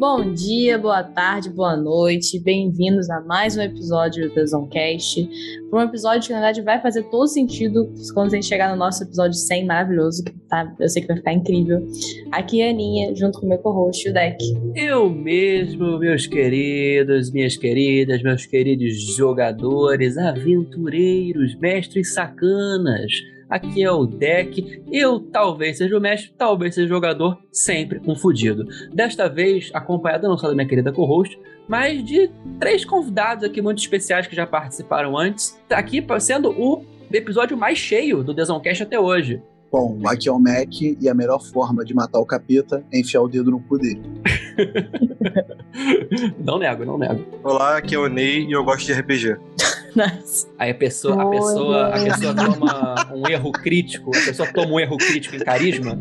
Bom dia, boa tarde, boa noite. Bem-vindos a mais um episódio da Zoncast. Um episódio que, na verdade, vai fazer todo sentido quando a gente chegar no nosso episódio 100 maravilhoso, que tá, eu sei que vai ficar incrível. Aqui é a Aninha, junto com meu co-host, o Deck. Eu mesmo, meus queridos, minhas queridas, meus queridos jogadores, aventureiros, mestres sacanas aqui é o deck. Eu talvez seja o mestre, talvez seja o jogador, sempre um fudido. Desta vez, acompanhado não só da minha querida co-host, mas de três convidados aqui muito especiais que já participaram antes. Tá aqui sendo o episódio mais cheio do Desoncast até hoje. Bom, aqui é o Mac e a melhor forma de matar o capeta é enfiar o dedo no cu dele. não nego, não nego. Olá, aqui é o Ney e eu gosto de RPG. Aí a pessoa, a pessoa, a pessoa toma um erro crítico, a pessoa toma um erro crítico em carisma,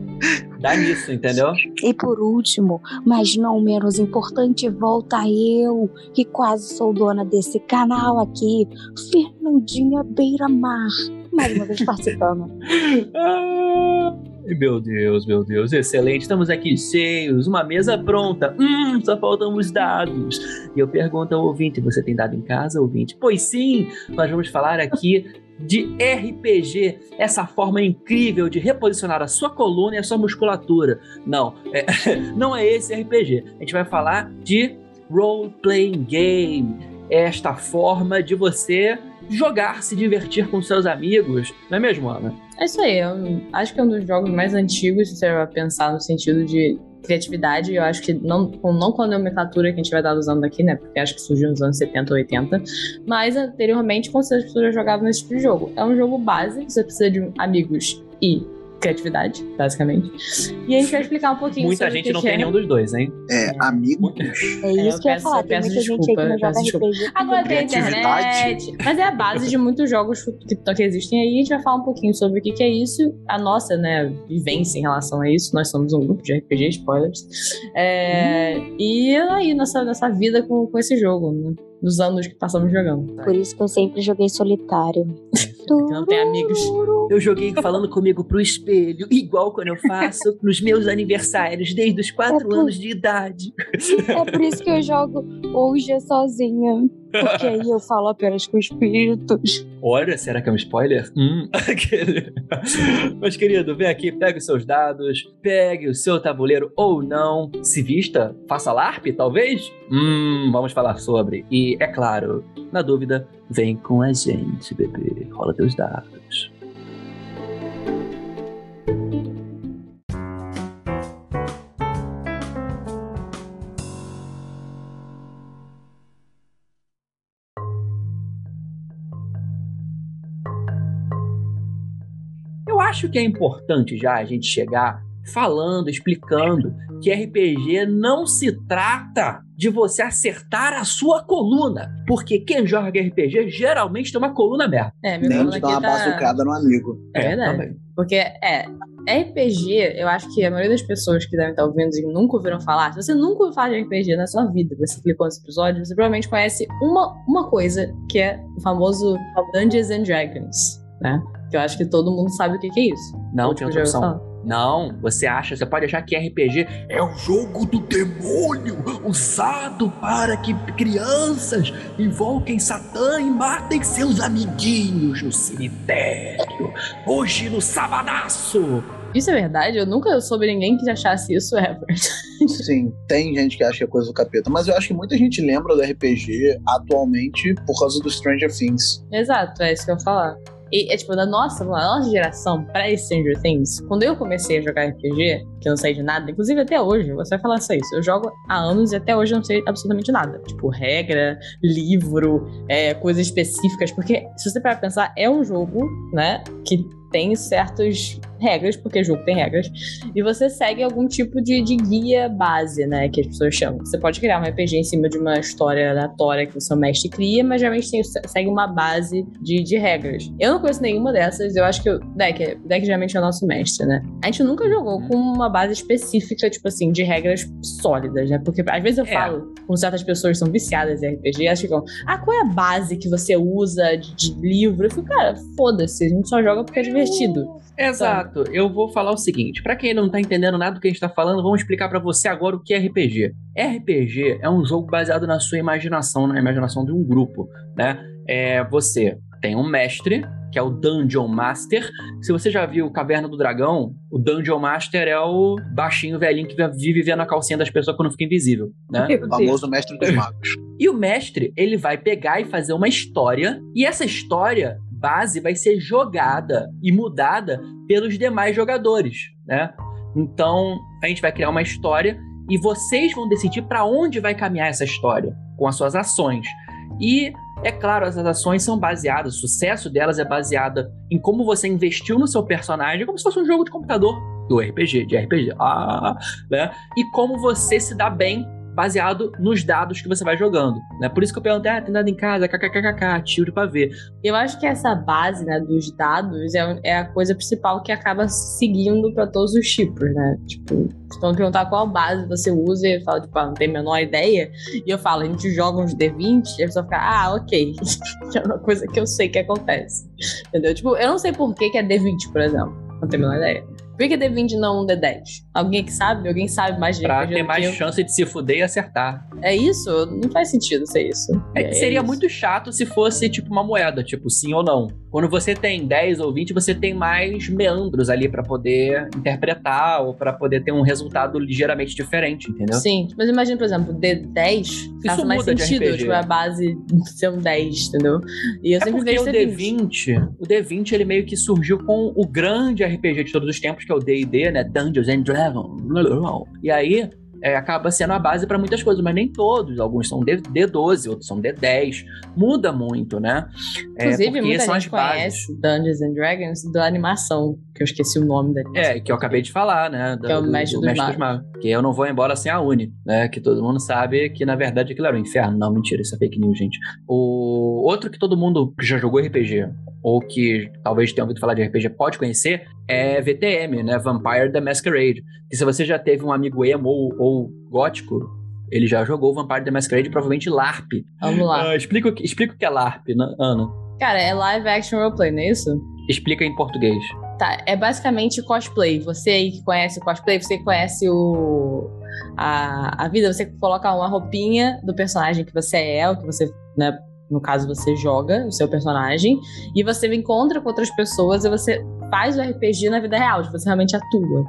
dá nisso, entendeu? E por último, mas não menos importante, volta eu, que quase sou dona desse canal aqui, Fernandinha Beira Mar, mais uma vez participando. Ah, meu Deus, meu Deus, excelente. Estamos aqui cheios, uma mesa pronta. Hum, só faltam os dados. E eu pergunto ao ouvinte: você tem dado em casa, ouvinte? Pois sim, nós vamos falar aqui de RPG, essa forma incrível de reposicionar a sua coluna e a sua musculatura. Não, é, não é esse RPG. A gente vai falar de role playing game, esta forma de você jogar, se divertir com seus amigos, não é mesmo, Ana? É isso aí, eu acho que é um dos jogos mais antigos, se você vai pensar no sentido de criatividade, eu acho que não, não com a nomenclatura que a gente vai estar usando aqui, né? Porque acho que surgiu nos anos 70 ou 80. Mas anteriormente, com certeza as pessoas jogavam nesse tipo de jogo. É um jogo base, você precisa de amigos e criatividade, basicamente. E a gente vai explicar um pouquinho Muita sobre gente o que não que tem é. nenhum dos dois, hein? É, amigo. É É, isso eu que eu ia peço- falar, eu tem peço muita gente aí que desculpa, não eu joga peço desculpa. RPG. Agora tem internet, mas é a base de muitos jogos que, que existem aí. A gente vai falar um pouquinho sobre o que, que é isso, a nossa né, vivência em relação a isso. Nós somos um grupo de RPG, spoilers. É, E aí, nossa, nossa vida com, com esse jogo, né? Nos anos que passamos jogando. Por isso que eu sempre joguei solitário. Não tem amigos. Eu joguei falando comigo pro espelho, igual quando eu faço nos meus aniversários, desde os 4 É por- anos de idade. É por isso que eu jogo hoje sozinha. Porque aí eu falo apenas com espíritos. Olha, será que é um spoiler? Hum, aquele. Mas, querido, vem aqui, pegue os seus dados, pegue o seu tabuleiro ou não, se vista, faça LARP, talvez? Hum, vamos falar sobre. E, é claro, na dúvida, vem com a gente, bebê. Rola teus dados. Acho que é importante já a gente chegar falando, explicando que RPG não se trata de você acertar a sua coluna, porque quem joga RPG geralmente tem uma coluna aberta. É, meu Nem de dar uma tá... bazucada no amigo. É verdade. também. Porque, é, RPG, eu acho que a maioria das pessoas que devem estar ouvindo e nunca ouviram falar, se você nunca ouviu falar de RPG na sua vida, você clicou nesse episódio, você provavelmente conhece uma, uma coisa, que é o famoso Dungeons and Dragons, né? Que eu acho que todo mundo sabe o que, que é isso. Não, tinha tipo, outra opção. Não, você acha, você pode achar que RPG é o jogo do demônio usado para que crianças invoquem Satã e matem seus amiguinhos no cemitério. Hoje no sabadaço. Isso é verdade? Eu nunca soube ninguém que achasse isso ever. Sim, tem gente que acha que é coisa do capeta, mas eu acho que muita gente lembra do RPG atualmente por causa do Stranger Things. Exato, é isso que eu ia falar. E é tipo, da nossa, da nossa geração, pré-Stranger Things, quando eu comecei a jogar RPG, que eu não sei de nada, inclusive até hoje, você vai falar só isso. Eu jogo há anos e até hoje eu não sei absolutamente nada. Tipo, regra, livro, é, coisas específicas, porque se você parar pra pensar, é um jogo, né, que tem certas regras, porque jogo tem regras, e você segue algum tipo de, de guia base, né, que as pessoas chamam. Você pode criar um RPG em cima de uma história aleatória que o seu mestre cria, mas geralmente tem, segue uma base de, de regras. Eu não conheço nenhuma dessas, eu acho que o Deck, Deck geralmente é o nosso mestre, né? A gente nunca jogou com uma base específica, tipo assim, de regras sólidas, né? Porque às vezes eu É. falo com certas pessoas que são viciadas em RPG, elas ficam, ah, qual é a base que você usa de, de livro? Eu fico, cara, foda-se, a gente só joga porque é divertido. Exato. Eu vou falar o seguinte: pra quem não tá entendendo nada do que a gente tá falando, vamos explicar pra você agora o que é RPG. RPG é um jogo baseado na sua imaginação, na imaginação de um grupo, né? É, você tem um mestre, que é o Dungeon Master. Se você já viu Caverna do Dragão, o Dungeon Master é o baixinho velhinho que vive vendo a calcinha das pessoas quando fica invisível, né? O famoso mestre dos magos. E o mestre, ele vai pegar e fazer uma história, e essa história base vai ser jogada e mudada pelos demais jogadores, né? Então, a gente vai criar uma história e vocês vão decidir para onde vai caminhar essa história com as suas ações. E é claro, essas ações são baseadas, o sucesso delas é baseada em como você investiu no seu personagem, como se fosse um jogo de computador do RPG, de RPG, ah, né? E como você se dá bem baseado nos dados que você vai jogando, né? Por isso que eu perguntei, ah, tem dado em casa, kkkk, tiro pra ver. Eu acho que essa base né, dos dados é, é a coisa principal que acaba seguindo pra todos os tipos, né? Tipo, se vão perguntar qual base você usa, e eu falo, tipo, ah, não tenho a menor ideia. E eu falo, a gente joga uns D20, e a pessoa fica, ah, ok. é uma coisa que eu sei que acontece. Entendeu? Tipo, eu não sei por que, que é D20, por exemplo. Não tenho a menor ideia. Por que que é D20 e não um D10? Alguém que sabe? Alguém sabe mais de Pra ter mais eu? chance de se fuder e acertar. É isso? Não faz sentido ser isso. É, seria isso. muito chato se fosse tipo uma moeda, tipo sim ou não. Quando você tem 10 ou 20, você tem mais meandros ali pra poder interpretar ou pra poder ter um resultado ligeiramente diferente, entendeu? Sim, mas imagina, por exemplo, D10 faz mais sentido, tipo, a base ser um 10, entendeu? E eu É sempre porque vejo o D20. D20, o D20 ele meio que surgiu com o grande RPG de todos os tempos, que é o D&D, né? Dungeons and Dragons. E aí é, acaba sendo a base para muitas coisas, mas nem todos. Alguns são D- D12, outros são D10. Muda muito, né? É, Inclusive, muita são gente conhece Dungeons and Dragons da animação, que eu esqueci o nome da animação. É, que eu acabei de falar, né? Que é o Mestre dos Magos. Que eu não vou embora sem a Uni, né? Que todo mundo sabe que, na verdade, aquilo era o inferno. Não, mentira, isso é fake news, gente. O outro que todo mundo que já jogou RPG, ou que talvez tenha ouvido falar de RPG, pode conhecer, é VTM, né? Vampire the Masquerade. Que se você já teve um amigo emo ou, ou gótico, ele já jogou Vampire the Masquerade, provavelmente LARP. Vamos lá. Ah, explica, o que- explica o que é LARP, né, Ana. Cara, é live action roleplay, não é isso? Explica em português. Tá, é basicamente cosplay. Você aí que conhece o cosplay, você conhece o. A, a vida, você coloca uma roupinha do personagem que você é, o que você, né? No caso, você joga o seu personagem, e você encontra com outras pessoas e você faz o RPG na vida real, tipo, você realmente atua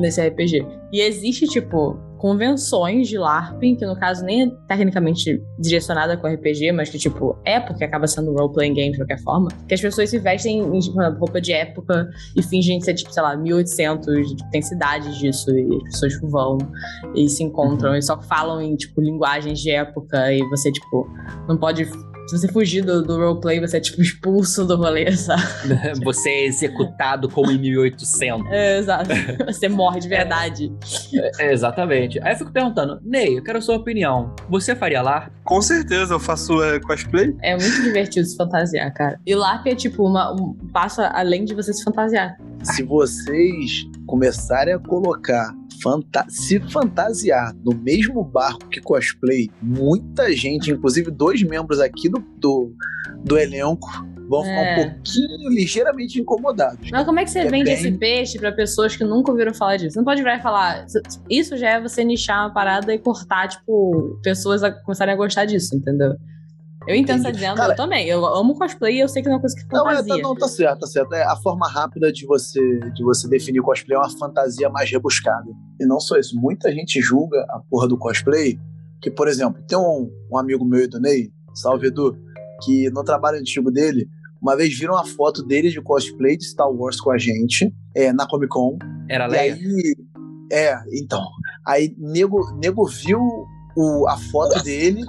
nesse RPG. E existe, tipo, convenções de LARP, que no caso nem é tecnicamente direcionada com RPG, mas que, tipo, é porque acaba sendo um role-playing game de qualquer forma, que as pessoas se vestem em tipo, roupa de época e fingem ser, tipo, sei lá, 1800, tipo, tem cidades disso, e as pessoas vão e se encontram e só falam em, tipo, linguagens de época e você, tipo, não pode... Se você fugir do, do roleplay, você é, tipo, expulso do rolê, sabe? Você é executado como em 1800. É, exato. Você morre de verdade. É, exatamente. Aí eu fico perguntando, Ney, eu quero a sua opinião. Você faria LARP? Com certeza, eu faço é, cosplay. É muito divertido se fantasiar, cara. E LARP é, tipo, uma, um passo além de você se fantasiar. Se vocês começarem a colocar fanta se fantasiar no mesmo barco que cosplay, muita gente, inclusive dois membros aqui do, do, do elenco, vão ficar É. um pouquinho ligeiramente incomodados. Mas como é que você É vende bem- esse peixe pra pessoas que nunca ouviram falar disso? Você não pode virar e falar. Isso já é você nichar uma parada e cortar, tipo, pessoas a começarem a gostar disso, entendeu? Eu entendo você tá dizendo, Cara- eu também. Eu amo cosplay e eu sei que não é uma coisa que Não, é, fantasia. tá, não, tá certo, tá certo. É a forma rápida de você, de você definir o cosplay é uma fantasia mais rebuscada. E não só isso, muita gente julga a porra do cosplay, que, por exemplo, tem um, um amigo meu e do Ney, salve Edu, que no trabalho antigo dele, uma vez viram a foto dele de cosplay de Star Wars com a gente, é, na Comic Con. Era E Leia? aí. É, então. Aí nego, nego viu o, a foto dele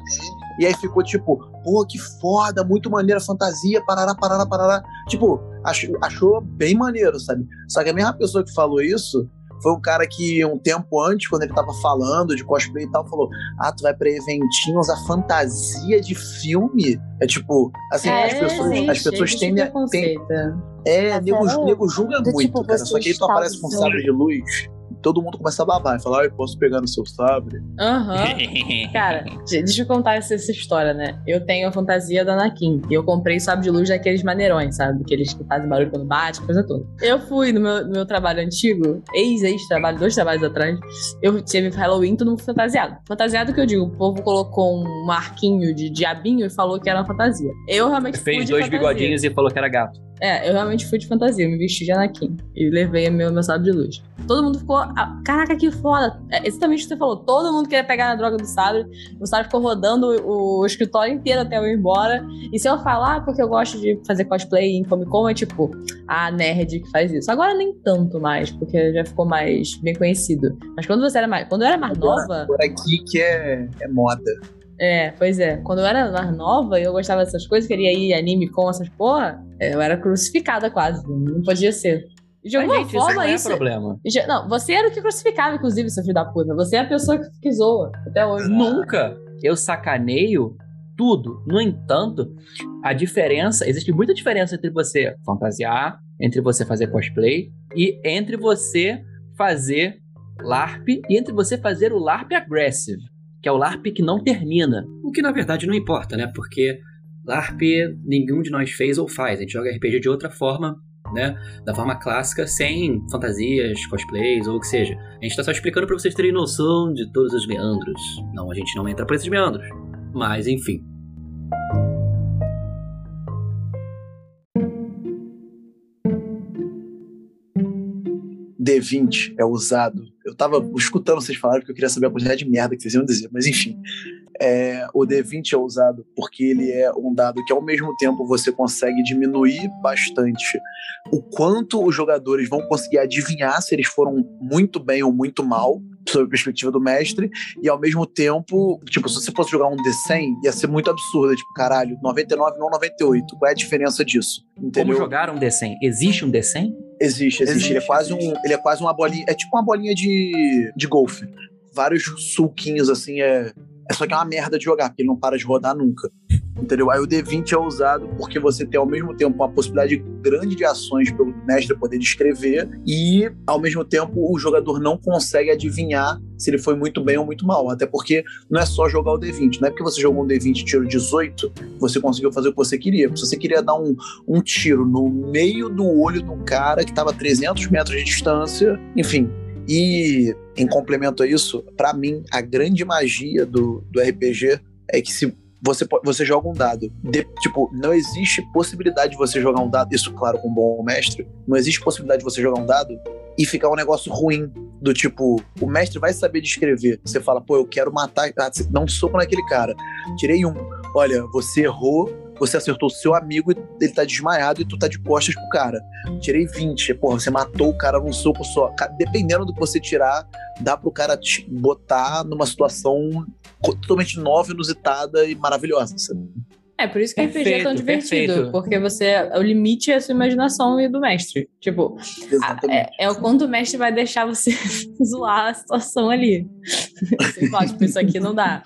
e aí ficou tipo, pô, que foda, muito maneira, fantasia, parará, parará, parará. Tipo, achou, achou bem maneiro, sabe? Só que a mesma pessoa que falou isso foi um cara que um tempo antes, quando ele tava falando de cosplay e tal, falou: Ah, tu vai pra eventinhos, a fantasia de filme. É tipo, assim, as pessoas, as pessoas têm, preconceito. É, nego, é nego julga do muito, tipo, cara. Só que aí tu aparece com usando- sabre de luz. Todo mundo começa a babar e falar, ai, posso pegar no seu sabre? Aham. Cara, de- deixa eu contar essa, essa história, né? Eu tenho a fantasia da Anakin. E eu comprei sabe de luz daqueles maneirões, sabe? Aqueles que fazem barulho quando bate, coisa toda. Eu fui no meu, no meu trabalho antigo, ex-ex-trabalho, dois trabalhos atrás. Eu tive Halloween todo mundo fantasiado. Fantasiado que eu digo, o povo colocou um marquinho de diabinho e falou que era uma fantasia. Eu realmente fui Fez dois fantasia. bigodinhos e falou que era gato. É, eu realmente fui de fantasia, me vesti de Anakin. E levei meu, meu sabre de luz. Todo mundo ficou. ah, Caraca, que foda! É exatamente o que você falou. Todo mundo queria pegar na droga do sabre. O sabre ficou rodando o, o escritório inteiro até eu ir embora. E se eu falar porque eu gosto de fazer cosplay em Comic Con, é tipo, a nerd que faz isso. Agora nem tanto mais, porque já ficou mais bem conhecido. Mas quando você era mais. Quando eu era mais nova. Por aqui que é, é moda. É, pois é. Quando eu era mais nova eu gostava dessas coisas, queria ir anime com essas porra, eu era crucificada quase. Não podia ser. De alguma gente, isso forma, não é isso. Já- Não, você era o que crucificava, inclusive, seu filho da puta. Você é a pessoa que, que zoa até hoje. Nunca eu sacaneio tudo. No entanto, a diferença, existe muita diferença entre você fantasiar, entre você fazer cosplay e entre você fazer LARP e entre você fazer o LARP aggressive, que é o LARP que não termina. O que na verdade não importa, né? Porque LARP nenhum de nós fez ou faz. A gente joga RPG de outra forma, né? Da forma clássica, sem fantasias, cosplays ou o que seja. A gente tá só explicando pra vocês terem noção de todos os meandros. Não, a gente não entra por esses meandros. Mas enfim. D20 é usado. Eu tava escutando vocês falarem porque eu queria saber a quantidade de merda que vocês iam dizer, mas enfim. É, o D20 é usado porque ele é um dado que ao mesmo tempo você consegue diminuir bastante o quanto os jogadores vão conseguir adivinhar se eles foram muito bem ou muito mal, sob a perspectiva do mestre, e ao mesmo tempo, tipo, se você fosse jogar um D100, ia ser muito absurdo, tipo, caralho, 99 não 98, qual é a diferença disso? Como Entendeu? jogar um D100? Existe um D100? Existe, existe. Existe, ele, é quase um, ele é quase uma bolinha. É tipo uma bolinha de, de golfe. Vários sulquinhos, assim, é. É só que é uma merda de jogar, porque ele não para de rodar nunca. Entendeu? Aí o D20 é usado porque você tem ao mesmo tempo uma possibilidade grande de ações pelo mestre poder descrever e ao mesmo tempo o jogador não consegue adivinhar se ele foi muito bem ou muito mal. Até porque não é só jogar o D20, não é porque você jogou um D20 e tirou 18, você conseguiu fazer o que você queria. Se você queria dar um, um tiro no meio do olho do cara que estava a 300 metros de distância, enfim. E em complemento a isso, pra mim, a grande magia do, do RPG é que se você, você joga um dado, de- tipo, não existe possibilidade de você jogar um dado, isso claro com um bom mestre, não existe possibilidade de você jogar um dado e ficar um negócio ruim, do tipo, o mestre vai saber descrever. Você fala, pô, eu quero matar, ah, dá um soco naquele cara. Tirei um. Olha, você errou, você acertou o seu amigo e ele tá desmaiado e tu tá de costas pro cara. Tirei 20. Porra, você matou o cara num soco só. Dependendo do que você tirar, dá pro cara te botar numa situação totalmente nova, inusitada e maravilhosa. sabe? É, por isso que RPG é tão Perfeito, divertido. perfeito. Porque você. O limite é a sua imaginação e do mestre. Tipo, a- é, é o quanto o mestre vai deixar você zoar a situação ali. Você fala, tipo, isso aqui não dá.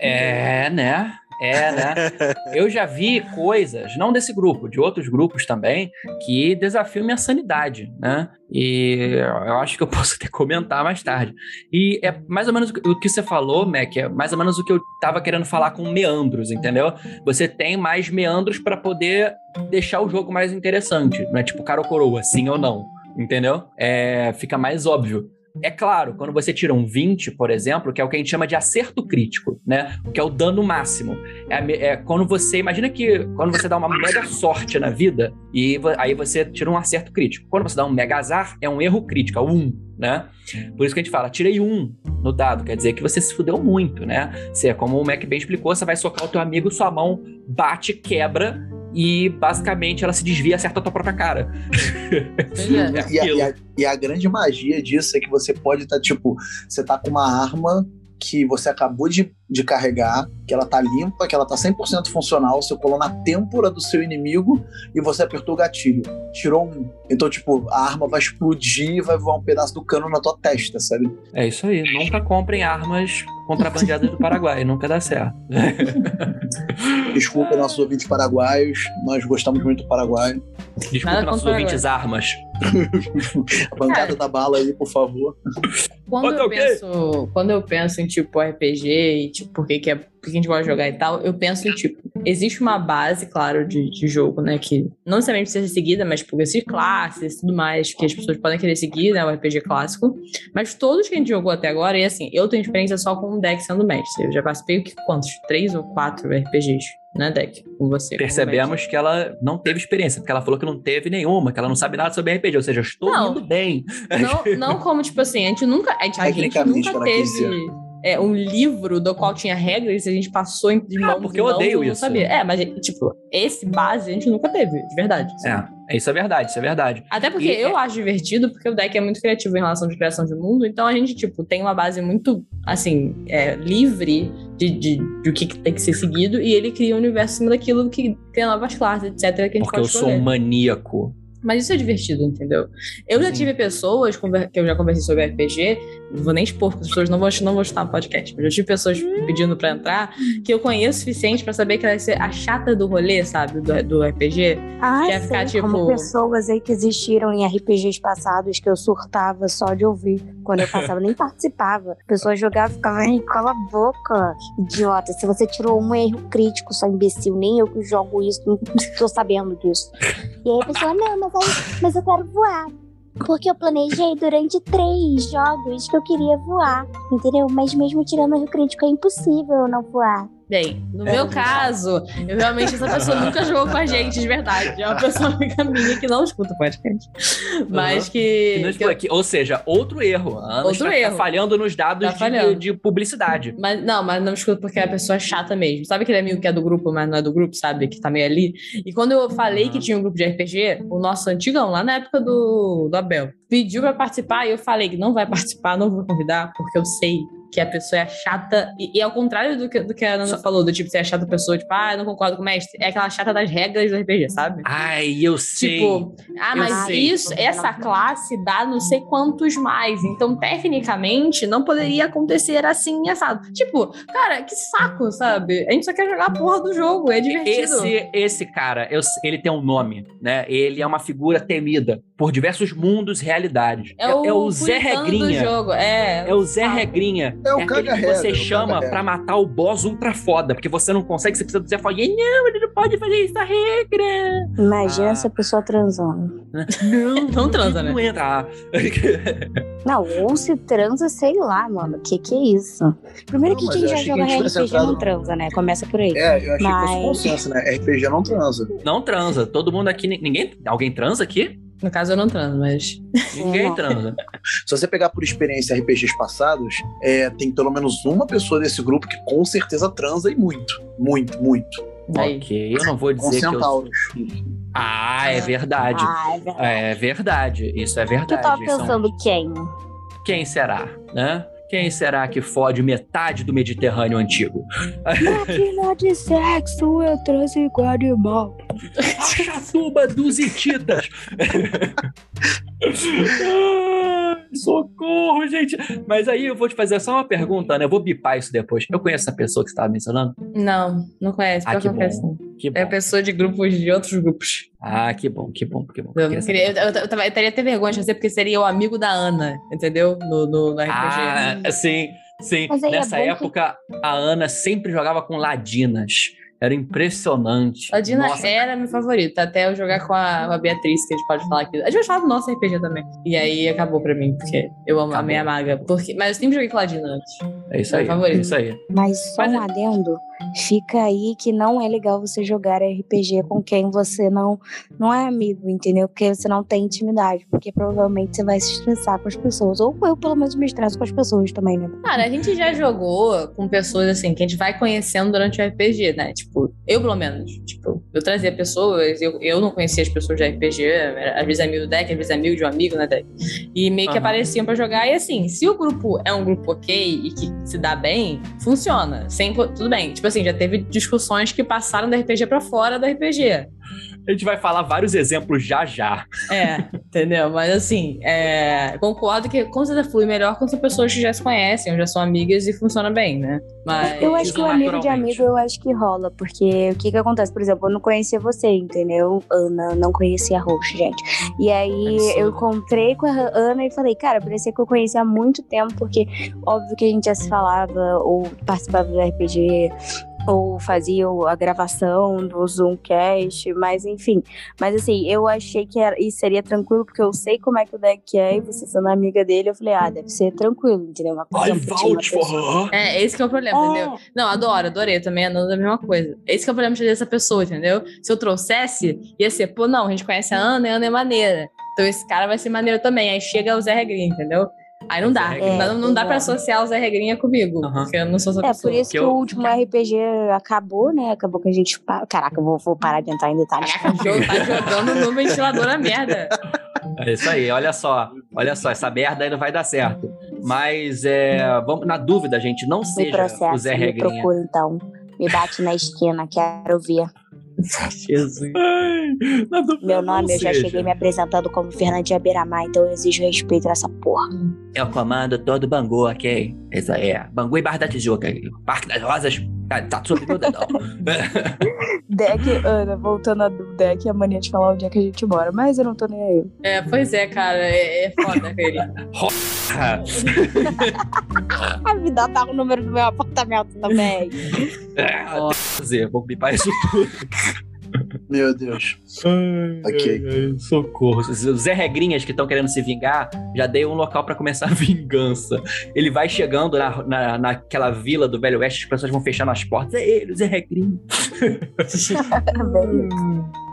É, né? É, né? Eu já vi coisas, não desse grupo, de outros grupos também, que desafiam minha sanidade, né? E eu acho que eu posso até comentar mais tarde. E é mais ou menos o que- você falou, Mac, é mais ou menos o que eu tava querendo falar com meandros, entendeu? Você tem mais meandros para poder deixar o jogo mais interessante, não é tipo cara ou coroa, sim ou não, entendeu? É, fica mais óbvio. É claro, quando você tira um 20, por exemplo, que é o que a gente chama de acerto crítico, né? Que é o dano máximo. É, é quando você. Imagina que quando você dá uma mega sorte na vida, e aí você tira um acerto crítico. Quando você dá um mega azar, é um erro crítico, é 1, né? Por isso que a gente fala, tirei um no dado, quer dizer que você se fudeu muito, né? Você, como o Mac bem explicou, você vai socar o teu amigo, sua mão bate, quebra. E basicamente ela se desvia e acerta a tua própria cara. É. É E a, e a- e a grande magia disso é que você pode estar, tipo, você tá com uma arma que você acabou de, de carregar, que ela tá limpa, que ela tá 100% funcional, você colou na têmpora do seu inimigo e você apertou o gatilho. Tirou um. Então, tipo, a arma vai explodir e vai voar um pedaço do cano na tua testa, sabe? É isso aí. Nunca comprem armas contrabandeadas do Paraguai, nunca dá certo. Desculpa, nossos ouvintes paraguaios. Nós gostamos muito do Paraguai. Desculpa Nada nossos ouvintes armas. A bancada da bala aí, por favor. Quando eu, penso, quando eu penso em, tipo, RPG e, tipo, por que, que, é, que a gente pode jogar e tal, eu penso em, tipo, existe uma base, claro, de, de jogo, né, que não necessariamente precisa ser seguida, mas, tipo, existem classes e tudo mais que as pessoas podem querer seguir, né, o RPG clássico. Mas todos que a gente jogou até agora, e assim, eu tenho experiência só com o deck sendo mestre. Eu já participei, que, quantos? Três ou quatro RPGs, né, deck? Com você. Percebemos que ela não teve experiência, porque ela falou que não teve nenhuma, que ela não sabe nada sobre RPG. Ou seja, eu estou Não. indo bem. Não, não como, tipo assim, a gente nunca. A gente, a gente nunca teve é, um livro do qual tinha regras e a gente passou em de Ah, mãos porque eu mãos, odeio não isso. Sabia. É, mas, tipo, esse base a gente nunca teve, de verdade. assim. É, isso é verdade, isso é verdade. Até porque E- eu acho divertido, porque o deck é muito criativo em relação de criação de mundo, então a gente, tipo, tem uma base muito, assim, é, livre de, de, de o que tem que ser seguido, e ele cria um universo em cima daquilo que cria novas classes, etc, que a gente Porque eu pode sou escolher. um maníaco. Mas isso é divertido, entendeu? Eu já Sim. tive pessoas que eu já conversei sobre RPG, não vou nem expor, porque as pessoas não vão, não vão escutar no podcast, mas eu tive pessoas pedindo pra entrar que eu conheço o suficiente pra saber que ela vai ser a chata do rolê, sabe? Do, do RPG. Ah, Quer sei, ficar, tipo- como pessoas aí que existiram em RPGs passados que eu surtava só de ouvir. Quando eu passava, nem participava. A pessoa jogava e ficava, ai, cala a boca, idiota. Se você tirou um erro crítico, só imbecil, nem eu que jogo isso, não estou sabendo disso. E aí a pessoa, não, mas, mas eu quero voar. Porque eu planejei durante três jogos que eu queria voar, entendeu? Mas mesmo tirando erro crítico, é impossível eu não voar. Bem, no É, meu caso, eu realmente, essa pessoa nunca jogou com a gente, de verdade. É uma pessoa amiga minha que não escuta o podcast. Mas que. Que que expõe eu-. Ou seja, outro erro. Ana Outro erro. falhando nos dados Tá de- falhando. de, publicidade. Mas não, mas não escuta porque a pessoa é chata mesmo. Sabe aquele amigo que é do grupo, mas não é do grupo, sabe? Que tá meio ali. E quando eu falei que Uhum. tinha um grupo de RPG, o nosso antigão, lá na época do, do Abel, pediu pra participar e eu falei que não vai participar, não vou convidar, porque eu sei que a pessoa é chata. E, e ao contrário do que, do que a Nana falou, do tipo, ser a chata pessoa, tipo, ah, eu não concordo com o mestre, é aquela chata das regras do RPG, sabe? Ai, eu sei. Tipo, ah, Eu mas sei. isso, essa classe dá não sei quantos mais. Então, tecnicamente, não poderia acontecer assim, assado. Tipo, cara, que saco, sabe? A gente só quer jogar a porra do jogo, é divertido. Esse, esse cara, eu- ele tem um nome, né? Ele é uma figura temida por diversos mundos e realidades. é o, Zé puritano Regrinha. do jogo. É, É o Zé. Regrinha. É o aquele que você é o chama pra matar o boss ultra foda, porque você não consegue, você precisa do Zé falar, não, ele não pode fazer isso, a regra. Imagina Ah. essa pessoa transando. Não, Não transa, né? Não entra. Não, ou se transa, sei lá, mano. Que que é isso? Primeiro Não, que quem já que joga a tivesse RPG não transa, né? Começa por aí. É, eu achei que Mas- fosse consenso, né? RPG não transa. não transa. Todo mundo aqui, ninguém, alguém transa aqui? No caso, eu não transo, mas. Ninguém Não. transa. Se você pegar por experiência RPGs passados, é, tem pelo menos uma pessoa desse grupo que com certeza transa e muito. Muito, muito. Aí. Ok, eu não vou dizer que eu... Ah, é verdade. Ah, é verdade. É verdade, isso é Tu verdade. tava São- pensando quem? Quem será, né? Quem será que fode metade do Mediterrâneo antigo? Máquina de sexo, eu animal. A chatuba dos hititas. Ai, Socorro, gente. Mas aí eu vou te fazer só uma pergunta, né? Eu vou bipar isso depois. Eu conheço essa pessoa que você estava mencionando? Não, não conhece. Ah, que não conhece, não. Que bom. É pessoa de grupos de outros grupos. Ah, que bom, que bom, que bom. Eu, saber. queria, eu, eu, eu, eu teria até vergonha de fazer, porque seria o amigo da Ana, entendeu? No, no, no RPG. Ah, sim, sim. Aí é Nessa que- época, a Ana sempre jogava com ladinas. Era impressionante. A Dina Nossa, era minha favorita, até eu jogar com a, com a Beatriz, que a gente pode falar aqui. A gente vai falar do nosso RPG também. E aí acabou pra mim, porque eu amo a Acabou. minha maga. Porque, mas eu sempre joguei com a Dina antes. é isso Meu aí. favorito. É isso aí. Mas só Mas um é- adendo, fica aí que não é legal você jogar RPG com quem você não, não é amigo, entendeu? Porque você não tem intimidade, porque provavelmente você vai se estressar com as pessoas. Ou eu, pelo menos, me estresso com as pessoas também, né? Cara, a gente já jogou com pessoas assim, que a gente vai conhecendo durante o RPG, né? Tipo, eu pelo menos. Tipo, eu trazia pessoas, eu, eu não conhecia as pessoas de RPG, era- às vezes é amigo do deck, às vezes é amigo de um amigo, né, deck? E meio que Aham. apareciam pra jogar. E assim, se o grupo é um grupo ok e que se dá bem, funciona. Sem, tudo bem. Tipo assim, já teve discussões que passaram do RPG pra fora do RPG. A gente vai falar vários exemplos já já. É, entendeu? Mas assim, é, concordo que com certeza flui melhor quando são pessoas que já se conhecem, ou já são amigas e funciona bem, né? Mas. Eu acho que o amigo de amigo eu acho que rola, porque o que que acontece? Por exemplo, eu não conhecia você, entendeu? Ana, não conhecia a Roxo, gente. E aí Absurdo. eu encontrei com a Ana e falei, cara, parecia que eu conhecia há muito tempo, porque óbvio que a gente já se falava ou participava do RPG. Ou fazia a gravação do Zoomcast, mas enfim. Mas assim, eu achei que era, isso seria tranquilo, porque eu sei como é que o deck é, e você sendo amiga dele, eu falei, ah, deve ser tranquilo, entendeu? Uma coisa tinha uma pessoa- É, esse que é o problema, É. entendeu? Não, adoro, adorei também, a Nanda é a mesma coisa. Esse que é o problema de trazer essa pessoa, entendeu? Se eu trouxesse, ia ser, pô, não, a gente conhece a Ana e a Ana é maneira. Então esse cara vai ser maneiro também. Aí chega o Zé Regrinha, entendeu? Aí não dá. Regrinha. não, não dá pra associar o Zé Regrinha comigo, porque eu não sou essa É, pessoa. por isso Que que, eu- o último RPG acabou, né? Acabou que a gente. Caraca, eu vou, vou parar de entrar em detalhes. Caraca, o jogo tá jogando no ventilador a merda. É isso aí, olha só. Olha só, essa merda aí não vai dar certo. Mas é, vamos, na dúvida, gente, não Me seja o Zé me Regrinha. procura então. Me bate na esquina, quero ver. Jesus. Ai, na dúvida, Meu não nome, eu já seja. cheguei me apresentando como Fernandinha Beiramar, então eu exijo respeito nessa porra. Eu comando todo Bangu, ok? Isso aí é. Bangu e Barra da Tijuca. Parque das Rosas tá, tá dedão. Deck, Ana, voltando a do deck, a mania de falar onde é que a gente mora, mas eu não tô nem aí. É, pois é, cara, é, é foda, querido. A me dá tá o número do meu apartamento também. É, vou bipar isso tudo. Meu Deus. Ok. Ai, ai, socorro. Os Zé Regrinhas que estão querendo se vingar, já dei um local pra começar a vingança. Ele vai chegando na, na, naquela vila do Velho Oeste, as pessoas vão fechando as portas. É ele, o Zé Regrinha.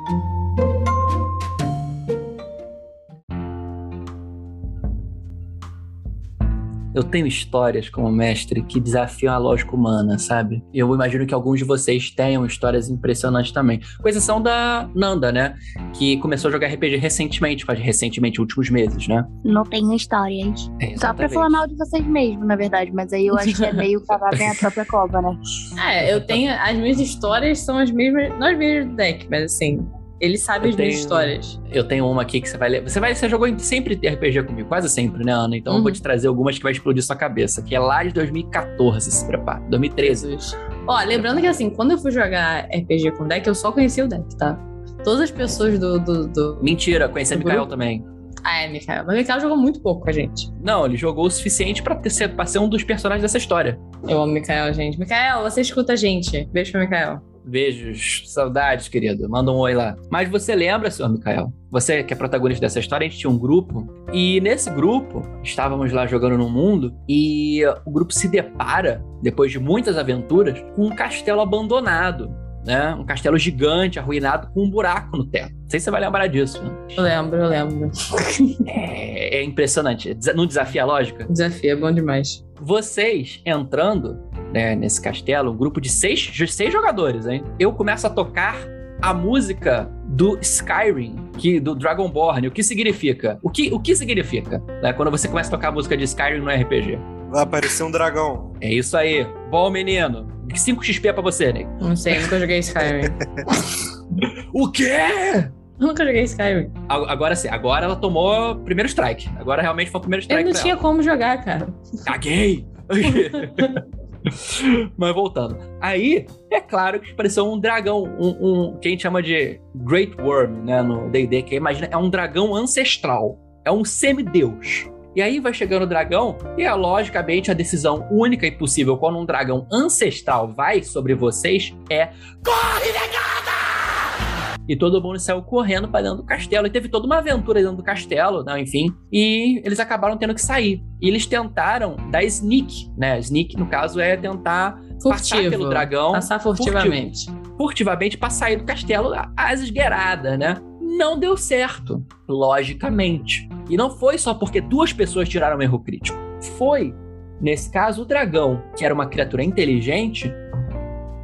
Eu tenho histórias como mestre que desafiam a lógica humana, sabe? Eu imagino que alguns de vocês tenham histórias impressionantes também. Com exceção da Nanda, né? Que começou a jogar RPG recentemente, faz recentemente, últimos meses, né? Não tenho histórias. É, Só pra falar mal de vocês mesmo, na verdade, mas aí eu acho que é meio cavar bem a própria cova, né? É, eu tenho. As minhas histórias são as mesmas. Não as mesmas do deck, mas assim. Ele sabe Eu as minhas tenho- histórias. Eu tenho uma aqui que você vai ler. Você, vai, você jogou em- sempre RPG comigo, quase sempre, né, Ana? Então eu Uhum. vou te trazer algumas que vai explodir sua cabeça, que é lá de 2014, se prepara. 2013. Jesus. Ó, lembrando que assim, quando eu fui jogar RPG com deck, eu só conhecia o deck, tá? Todas as pessoas do. do, do... Mentira, conheci a Do Mikael grupo? também. Ah, é, Mikael. Mas o Mikael jogou muito pouco com a gente. Não, ele jogou o suficiente pra, ter, ser- pra ser um dos personagens dessa história. Eu amo o Mikael, gente. Mikael, você escuta a gente. Beijo pra Mikael. Beijos, saudades, querido. Manda um oi lá. Mas você lembra, senhor Mikael? Você que é protagonista dessa história, a gente tinha um grupo. E nesse grupo, estávamos lá jogando no mundo. E o grupo se depara, depois de muitas aventuras, com um castelo abandonado. Né? Um castelo gigante, arruinado, com um buraco no teto. Não sei se você vai lembrar disso. Né? Eu lembro, eu lembro. É, é impressionante. Não desafia a lógica? Desafio, é bom demais. vocês entrando né, nesse castelo, um grupo de seis, seis jogadores, hein? Eu começo a tocar a música do Skyrim, que, do Dragonborn. O que significa? O que, o que significa né, quando você começa a tocar a música de Skyrim no RPG? Vai aparecer um dragão. É isso aí. Bom, menino. 5 XP pra você, Ney. Não sei, nunca joguei Skyrim. O quê? Eu nunca joguei Skyrim. Agora sim, agora ela tomou primeiro strike. Agora realmente foi o primeiro Eu strike não pra tinha ela. como jogar, cara. Caguei! Mas voltando. Aí, é claro que apareceu um dragão, um, um que a gente chama de Great Worm, né, no D&D, que imagina, é um dragão ancestral. É um semideus. E aí vai chegando o dragão, e é logicamente a decisão única e possível quando um dragão ancestral vai sobre vocês é Corre, negada! E todo mundo saiu correndo para dentro do castelo. E teve toda uma aventura dentro do castelo, né? enfim. E eles acabaram tendo que sair. E eles tentaram dar sneak, né? Sneak, no caso, é tentar passar Furtivo. pelo dragão Passar furtivamente. furtivamente para sair do castelo às esgueiradas, né? Não deu certo, logicamente. E não foi só porque duas pessoas tiraram um erro crítico. Foi, nesse caso, o dragão, que era uma criatura inteligente,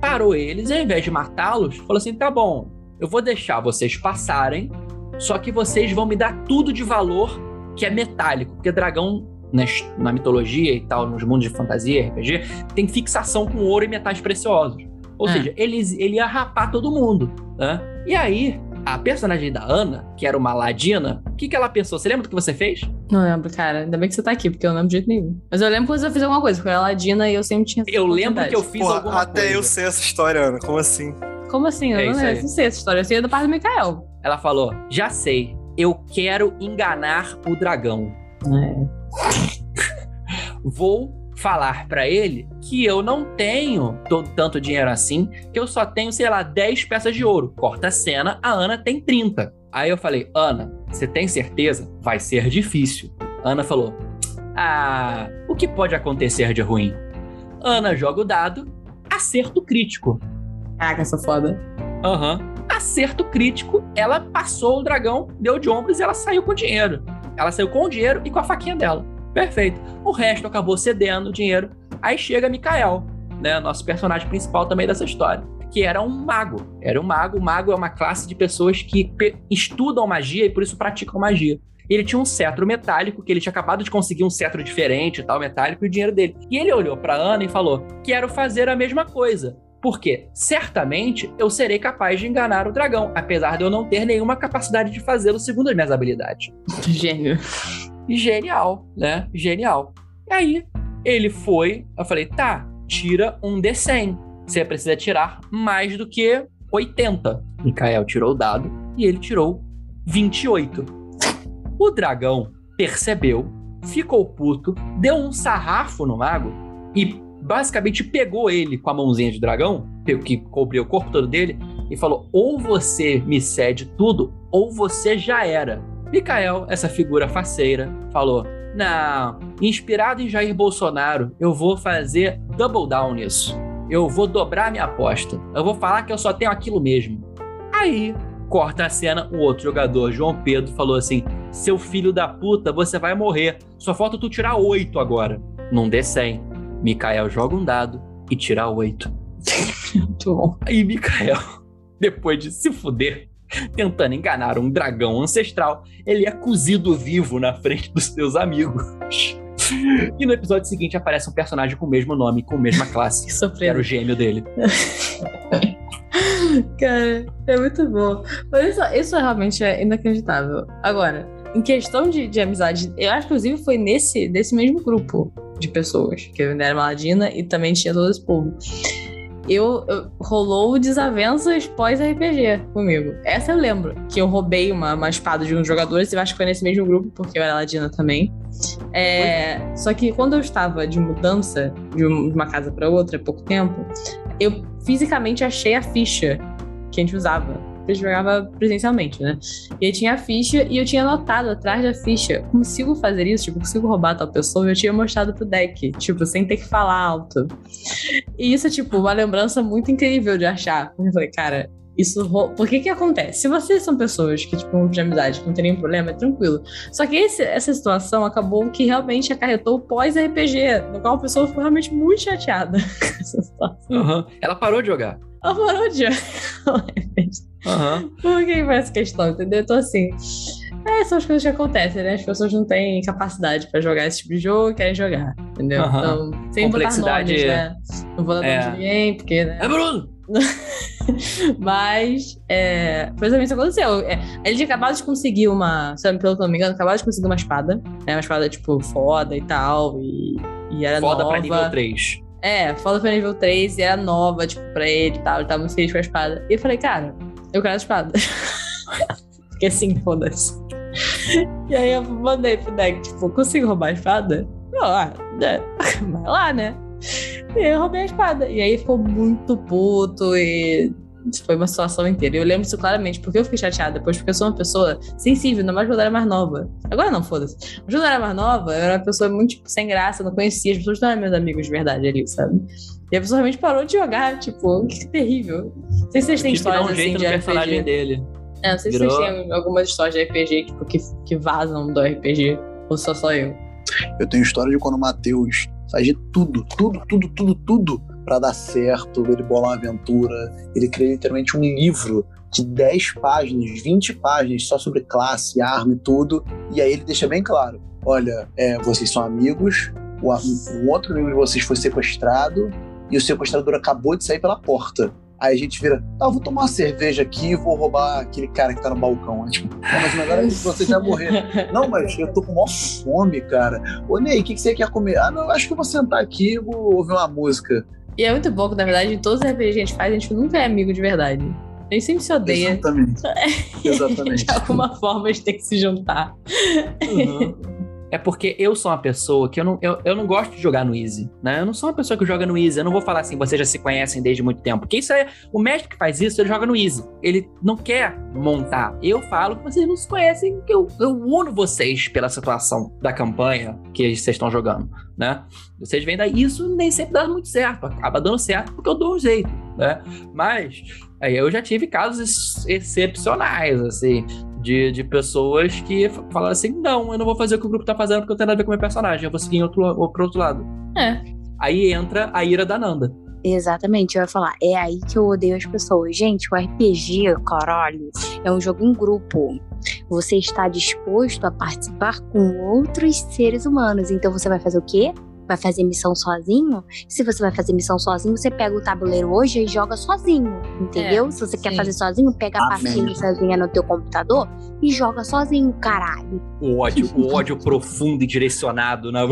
parou eles e ao invés de matá-los, falou assim: tá bom, eu vou deixar vocês passarem, só que vocês vão me dar tudo de valor que é metálico, porque dragão nas- na mitologia e tal, nos mundos de fantasia, RPG, tem fixação com ouro e metais preciosos. Ou É. seja, eles, ele ia rapar todo mundo, né? E aí, a personagem da Ana, que era uma ladina, o que, que ela pensou? Você lembra do que você fez? Não lembro, cara. Ainda bem que você tá aqui, porque eu não lembro de jeito nenhum. Mas eu lembro que você fez alguma coisa, porque eu era ladina e eu sempre tinha. essa Eu lembro que eu fiz Porra, alguma até coisa. eu sei essa história, Ana. Como assim? Como assim? Eu É não, não sei essa história. Eu sei da parte do Mikael. Ela falou: Já sei, eu quero enganar o dragão. Vou falar pra ele que eu não tenho todo tanto dinheiro assim, que eu só tenho, sei lá, 10 peças de ouro. Corta a cena, a Ana tem 30. Aí eu falei: Ana, você tem certeza? Vai ser difícil. Ana falou: Ah, o que pode acontecer de ruim? Ana joga o dado, acerto crítico. Caraca, essa foda. Aham. Acerto crítico, ela passou o dragão, deu de ombros e ela saiu com o dinheiro. Ela saiu com o dinheiro e com a faquinha dela. Perfeito. O resto acabou cedendo o dinheiro. Aí chega Mikael, né? Nosso personagem principal também dessa história. Que era um mago. Era um mago. O mago é uma classe de pessoas que estudam magia e por isso praticam magia. Ele tinha um cetro metálico, que ele tinha acabado de conseguir um cetro diferente e tal, metálico, e o dinheiro dele. E ele olhou pra Ana e falou: Quero fazer a mesma coisa. Porque certamente eu serei capaz de enganar o dragão, apesar de eu não ter nenhuma capacidade de fazê-lo segundo as minhas habilidades. Gênio. Genial, né? Genial. E aí, ele foi, eu falei, tá, tira um D100. Você precisa tirar mais do que 80. Mikael tirou o dado e ele tirou 28. O dragão percebeu, ficou puto, deu um sarrafo no mago e basicamente pegou ele com a mãozinha de dragão, que cobriu o corpo todo dele, e falou: ou você me cede tudo, ou você já era. Mikael, essa figura faceira, falou: Não, inspirado em Jair Bolsonaro, eu vou fazer double down nisso. Eu vou dobrar minha aposta. Eu vou falar que eu só tenho aquilo mesmo. Aí, corta a cena, o outro jogador, João Pedro, falou assim: Seu filho da puta, você vai morrer. Só falta tu tirar oito agora. Num D100. Mikael joga um dado e tira oito. Muito bom. Aí Mikael, depois de se fuder, tentando enganar um dragão ancestral, ele é cozido vivo na frente dos seus amigos. E no episódio seguinte aparece um personagem com o mesmo nome, com a mesma classe, Que era o gêmeo dele. Cara, é muito bom. Mas isso, isso realmente é inacreditável. Agora, em questão de, de amizade, eu acho que inclusive foi nesse, desse mesmo grupo de pessoas, que eu era Maladina e também tinha todo esse povo. Eu, eu- rolou desavenças pós-RPG comigo. Essa eu lembro, que eu roubei uma, uma espada de um e eu acho que foi nesse mesmo grupo, porque eu era Ladina também. É, só que quando eu estava de mudança de uma casa para outra há pouco tempo, eu fisicamente achei a ficha que a gente usava. Gente jogava presencialmente, né? E aí tinha a ficha e eu tinha anotado atrás da ficha. Consigo fazer isso? Tipo, consigo roubar tal pessoa? E eu tinha mostrado pro deck, tipo, sem ter que falar alto. E isso é, tipo, uma lembrança muito incrível de achar. Eu falei, cara, isso. Por que que acontece? Se vocês são pessoas que, tipo, de amizade, que não tem nenhum problema, é tranquilo. Só que esse- essa situação acabou que realmente acarretou o pós-RPG, no qual a pessoa ficou realmente muito chateada com essa situação. Aham. Ela parou de jogar. Ela parou de Aham. Por que essa questão, entendeu? Então, assim, é, são as coisas que acontecem, né? As pessoas não têm capacidade pra jogar esse tipo de jogo e querem jogar, entendeu? Aham. Então, sem botar nomes, né? Não vou dar nome É. de ninguém, porque, né? É Bruno! Mas, é, foi exatamente isso aconteceu. É, ele tinha acabado de conseguir uma, sabe, pelo que eu não me engano, acabado de conseguir uma espada, né? Uma espada, tipo, foda e tal, e, e era Foda nova. pra nível 3. É, foda pra nível 3 e era nova, tipo, pra ele e tal. Ele tava muito feliz com a espada. E eu falei, cara, eu quero a espada. Porque assim, foda-se. E aí eu mandei pro deck, tipo, consigo roubar a espada? Não, ah, né? vai lá, né? E eu roubei a espada. E aí ficou muito puto e foi uma situação inteira. E eu lembro isso claramente, porque eu fiquei chateada depois, porque eu sou uma pessoa sensível, ainda mais quando eu era mais nova. Agora não, foda-se. Mas quando eu era mais nova, eu era uma pessoa muito, tipo, sem graça, não conhecia, as pessoas não eram meus amigos de verdade ali, sabe? E a pessoa realmente parou de jogar, tipo, que terrível. Não sei se vocês têm histórias um assim jeito de personagem RPG. dele. É, não sei se Virou- vocês têm algumas histórias de RPG, tipo, que, que vazam do RPG. Ou só só eu. Eu tenho história de quando o Matheus faz de tudo, tudo, tudo, tudo, tudo pra dar certo. Ele bola uma aventura. Ele cria literalmente um livro de 10 páginas, 20 páginas só sobre classe, arma e tudo. E aí ele deixa bem claro: olha, é, vocês são amigos, o, um outro amigo de vocês foi sequestrado e o sequestrador acabou de sair pela porta. Aí a gente vira, tá, vou tomar uma cerveja aqui e vou roubar aquele cara que tá no balcão. Aí, tipo, "Não, mas agora você já morreu. Não, mas eu tô com maior fome, cara. Ô, Ney, o que, que você quer comer? Ah, não, acho que eu vou sentar aqui e vou ouvir uma música. E é muito bom que, na verdade, em todos os RPGs que a gente faz, a gente nunca é amigo de verdade. A gente sempre se odeia. Exatamente. Exatamente. de alguma forma a gente tem que se juntar. É porque eu sou uma pessoa que eu não, eu, eu não gosto de jogar no Easy, né? Eu não sou uma pessoa que joga no Easy. Eu não vou falar assim, vocês já se conhecem desde muito tempo. Porque isso é. O mestre que faz isso, ele joga no Easy. Ele não quer montar. Eu falo que vocês não se conhecem, que eu, eu uno vocês pela situação da campanha que vocês estão jogando, né? Vocês veem daí, isso nem sempre dá muito certo. Acaba dando certo porque eu dou um jeito, né? Mas. Aí eu já tive casos ex- excepcionais, assim, de, de pessoas que f- falaram assim: não, eu não vou fazer o que o grupo tá fazendo porque eu tenho nada a ver com o meu personagem, eu vou seguir outro, pro outro lado. É. Aí entra a ira da Nanda. Exatamente, eu ia falar. É aí que eu odeio as pessoas. Gente, o RPG, caralho, é um jogo em grupo. Você está disposto a participar com outros seres humanos. Então você vai fazer o quê? Vai fazer missão sozinho? Se você vai fazer missão sozinho, você pega o tabuleiro hoje e joga sozinho. Entendeu? É, Se você sim. quer fazer sozinho, pega a Amém. partinha sozinha no teu computador e joga sozinho, caralho. O ódio, o ódio profundo e direcionado na.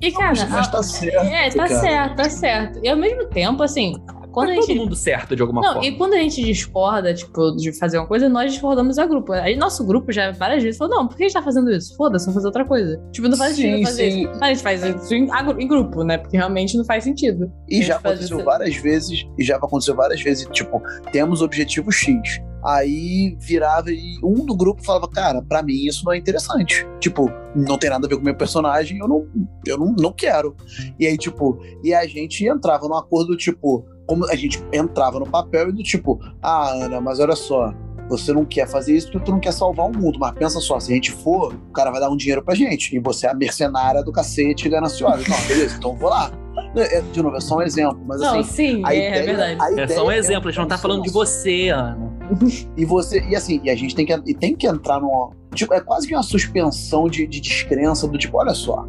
E, cara, Mas tá certo. é, tá cara. certo, tá certo. E ao mesmo tempo, assim, quando Tá a todo gente. mundo certo de alguma Não, forma. e quando a gente discorda, tipo, de fazer uma coisa, nós discordamos a grupo. Aí nosso grupo já várias vezes falou, não, por que a gente tá fazendo isso? Foda-se, vamos fazer outra coisa. Tipo, não faz Sim, sentido fazer sim. isso. Mas a gente faz isso em, em grupo, né? Porque realmente não faz sentido. E já aconteceu várias vezes, e já aconteceu várias vezes, tipo, temos objetivo X. Aí virava e um do grupo falava, cara, pra mim isso não é interessante. Tipo, não tem nada a ver com o meu personagem, eu não, eu não, não quero. E aí, tipo, e a gente entrava num acordo, tipo, como a gente entrava no papel e do tipo, ah, Ana, mas olha só, você não quer fazer isso porque tu não quer salvar o mundo, mas pensa só, se a gente for, o cara vai dar um dinheiro pra gente, e você é a mercenária do cacete gananciosa. Não, beleza, então eu vou lá. É, De novo, é só um exemplo, mas não, assim, sim, a é, ideia, é verdade. a É só um é exemplo, a gente não tá falando de você, Ana. E você, e assim, e a gente tem que, e tem que entrar numa. Tipo, é quase que uma suspensão de, de descrença do tipo, olha só.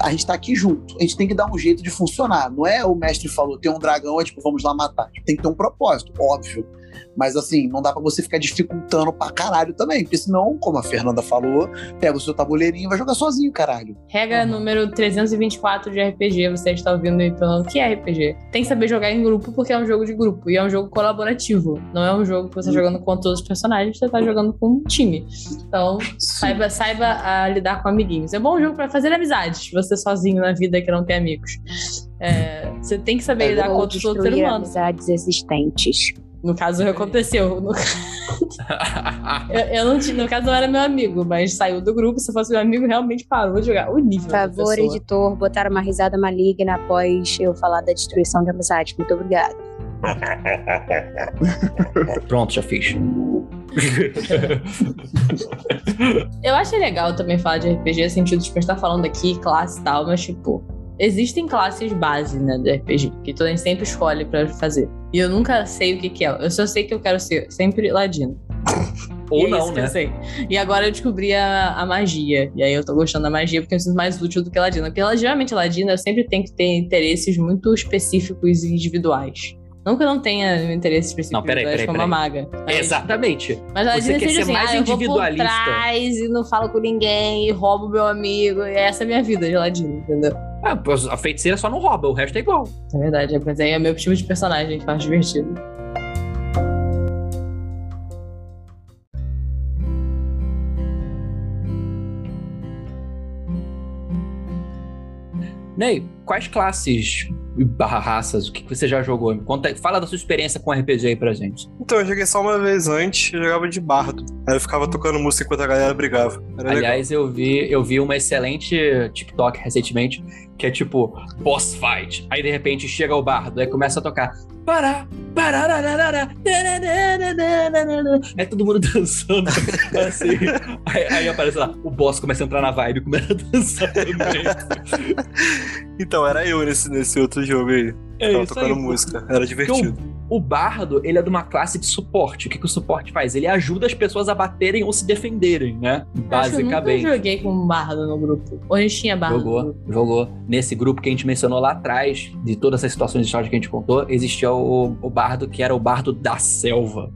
A gente tá aqui junto, a gente tem que dar um jeito de funcionar. Não é o mestre falou, tem um dragão, é tipo, vamos lá matar. Tem que ter um propósito, óbvio. Mas assim, não dá pra você ficar dificultando pra caralho também. Porque senão, como a Fernanda falou, pega o seu tabuleirinho e vai jogar sozinho, caralho. Regra Uhum. número 324 de RPG, você está ouvindo aí falando que é RPG. Tem que saber jogar em grupo porque é um jogo de grupo e é um jogo colaborativo. Não é um jogo que você tá Hum. jogando com todos os personagens, você tá jogando com um time. Então, saiba, saiba a lidar com amiguinhos. É um bom jogo pra fazer amizades, você sozinho na vida que não tem amigos. É, você tem que saber É, lidar com Ou outros outros seres humanos. amizades existentes. No caso, aconteceu. No, eu, eu não tinha- no caso, não era meu amigo, mas saiu do grupo. Se fosse meu amigo, realmente parou de jogar. O nível Por favor, editor, botar uma risada maligna após eu falar da destruição de amizade. Muito obrigada. Pronto, já fiz. Eu achei legal também falar de RPG, no sentido de tipo, a gente tá falando aqui, classe e tal, mas tipo, existem classes base, né, do RPG, que toda gente sempre escolhe pra fazer. E eu nunca sei o que que é. Eu só sei que eu quero ser sempre ladino. Ou é não, que eu né? sei. E agora eu descobri a, a magia. E aí eu tô gostando da magia porque eu sinto mais útil do que ladina. Porque geralmente ladina sempre tem que ter interesses muito específicos e individuais. Não que eu não tenha interesses específicos Não, peraí, individuais peraí, como a maga. Mas- Exatamente. mas a Você quer ser assim, mais ah, eu vou por individualista. trás e não falo com ninguém, e roubo meu amigo. E essa é a minha vida de Ladino, entendeu? Pô, a feiticeira só não rouba, o resto é igual. É verdade, mas aí é meu tipo de personagem que acho divertido. Ney, quais classes barra raças, o que você já jogou? Conta, fala da sua experiência com RPG aí pra gente. Então, eu joguei só uma vez antes, eu jogava de bardo. Aí eu ficava tocando música enquanto a galera brigava. Era legal. Aliás, eu vi, eu vi uma excelente TikTok recentemente, que é tipo boss fight. Aí de repente chega o bardo, aí começa a tocar. Pará, pararararara. Aí todo mundo dançando assim. Aí, aí aparece lá, o boss começa a entrar na vibe e começa a dançar também. Então, era eu nesse, nesse outro jogo aí. É Tava tocando aí. música. Era divertido. O bardo, ele é de uma classe de suporte. O que, que o suporte faz? Ele ajuda as pessoas a baterem ou se defenderem, né? Eu que eu Basicamente. nunca joguei com um bardo no grupo. Gente tinha bardo Jogou, jogou. Nesse grupo que a gente mencionou lá atrás, de todas essas situações históricas que a gente contou, existia o, o bardo que era o bardo da selva.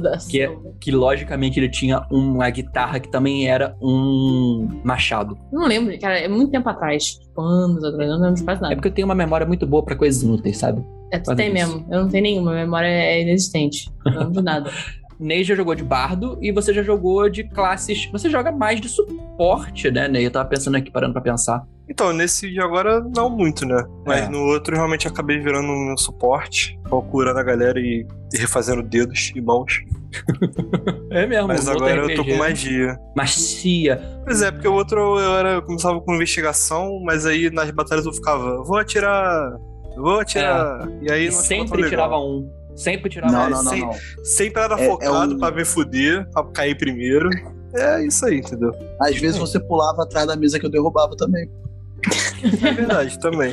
Da Que é-. Que logicamente ele tinha uma guitarra que também era um machado. Não lembro, cara, é muito tempo atrás. Tipo, anos atrás, não lembro de quase É nada. porque eu tenho uma memória muito boa pra coisas inúteis, sabe? É, tu tem isso. mesmo. Eu não tenho nenhuma, minha memória é inexistente. Não lembro de nada. Ney já jogou de bardo e você já jogou de classes. Você joga mais de suporte, né, Ney? Eu tava pensando aqui, parando pra pensar. Então, nesse de agora, não muito, né? Mas É. no outro, realmente acabei virando um suporte, procurando a galera e, refazendo dedos e mãos. É mesmo. Mas agora eu tô com magia. Macia. Pois é, porque o outro eu, era, eu começava com investigação, mas aí nas batalhas eu ficava, vou atirar, vou atirar. E aí E sempre tirava um. Sempre tirava Não, não, não, sem- não. Sempre era É- é focado um- pra me fuder, pra cair primeiro. É isso aí, entendeu? Às vezes você pulava atrás da mesa que eu derrubava também. É verdade, também.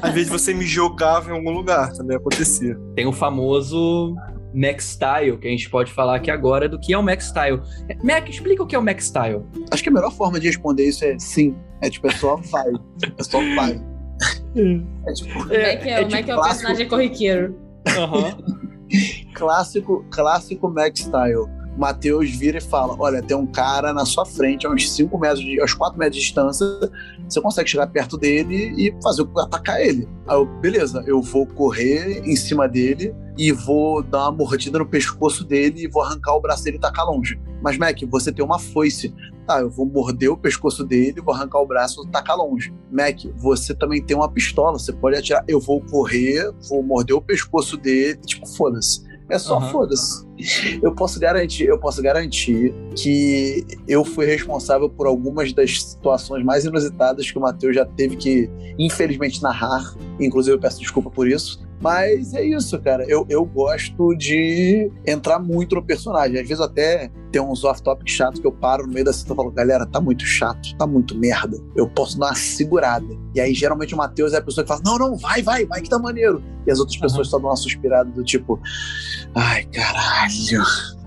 Às vezes você me jogava em algum lugar, também acontecia. Tem o famoso Max Style, que a gente pode falar aqui agora do que é o Max Style. Mac, explica o que é o Max Style. Acho que a melhor forma de responder isso é sim. É tipo, é só vai. É só vai. É tipo, Como é que é, é, que é o personagem corriqueiro? Aham. clássico, clássico Max Style. Matheus vira e fala: Olha, tem um cara na sua frente, a uns 5 metros, de, aos 4 metros de distância. Você consegue chegar perto dele e fazer atacar ele. Aí eu, beleza, eu vou correr em cima dele e vou dar uma mordida no pescoço dele e vou arrancar o braço dele e tacar longe. Mas, Mac, você tem uma foice. Tá, eu vou morder o pescoço dele, vou arrancar o braço e tacar longe. Mac, você também tem uma pistola, você pode atirar. Eu vou correr, vou morder o pescoço dele, tipo, foda-se. É só Aham. foda-se. Eu posso garantir, eu posso garantir que eu fui responsável por algumas das situações mais inusitadas que o Matheus já teve que, infelizmente, narrar. Inclusive, eu peço desculpa por isso. Mas é isso, cara. Eu, eu gosto de entrar muito no personagem. Às vezes até tem uns off-topic chato que eu paro no meio da cita e falo, galera, tá muito chato, tá muito merda. Eu posso dar uma segurada. E aí, geralmente, o Matheus é a pessoa que fala, não, não, vai, vai, vai que tá maneiro. E as outras pessoas só dão uma suspirada do tipo, ai, caralho.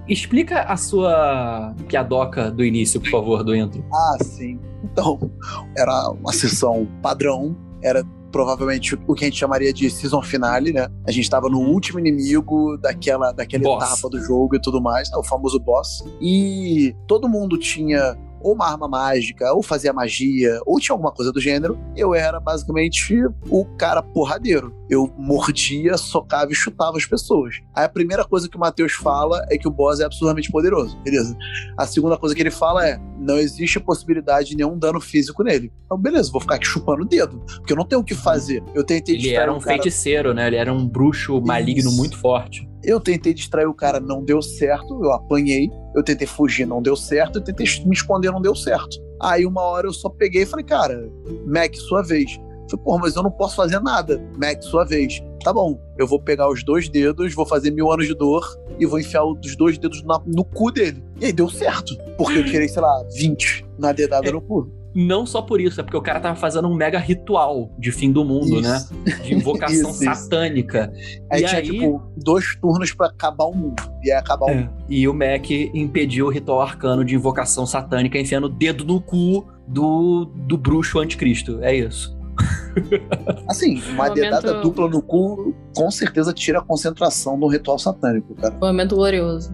Explica a sua piadoca do início, por favor, do intro. Ah, sim. Então, era uma sessão padrão, era provavelmente o que a gente chamaria de season finale, né? A gente tava no último inimigo daquela, daquela Boss. etapa do jogo e tudo mais, né? o famoso boss. E todo mundo tinha ou uma arma mágica, ou fazia magia, ou tinha alguma coisa do gênero. Eu era basicamente o cara porradeiro. Eu mordia, socava e chutava as pessoas. Aí a primeira coisa que o Matheus fala é que o boss é absurdamente poderoso, beleza? A segunda coisa que ele fala é: não existe possibilidade de nenhum dano físico nele. Então, beleza, vou ficar aqui chupando o dedo, porque eu não tenho o que fazer. Eu tentei Ele era um o cara, feiticeiro, né? Ele era um bruxo maligno Isso. muito forte. eu tentei distrair o cara, não deu certo, eu apanhei. Eu tentei fugir, não deu certo. Eu tentei me esconder, não deu certo. Aí uma hora eu só peguei e falei, cara, Mac, sua vez. Eu Falei, porra, mas eu não posso fazer nada. Mac, sua vez. Tá bom, eu vou pegar os dois dedos, vou fazer mil anos de dor e vou enfiar os dois dedos na- no cu dele. E aí deu certo. Porque eu tirei, sei lá, 20 na dedada É. no cu. Não só por isso, é porque o cara tava fazendo um mega ritual de fim do mundo, né? Isso. De invocação Isso, isso. satânica. Aí E tinha, aí- tipo, dois turnos pra acabar o mundo. E acabar o É. mundo. E o Mac impediu o ritual arcano de invocação satânica enfiando o dedo no cu do, do bruxo anticristo. É isso. Assim, uma Momento- dedada dupla no cu com certeza tira a concentração do ritual satânico, cara. Foi um momento glorioso.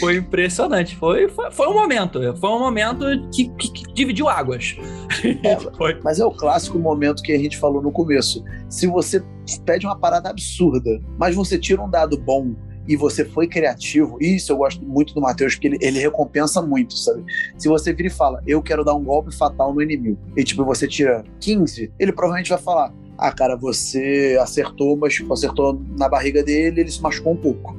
Foi impressionante. Foi, foi, foi um momento. Foi um momento que, que- que dividiu águas. foi. Mas é o clássico momento que a gente falou no começo. Se você pede uma parada absurda, mas você tira um dado bom e você foi criativo, isso eu gosto muito do Matheus, porque ele, ele recompensa muito, sabe? Se você vira e fala, eu quero dar um golpe fatal no inimigo, e tipo, você tira 15, ele provavelmente vai falar, ah, cara, você acertou, mas tipo, acertou na barriga dele, ele se machucou um pouco.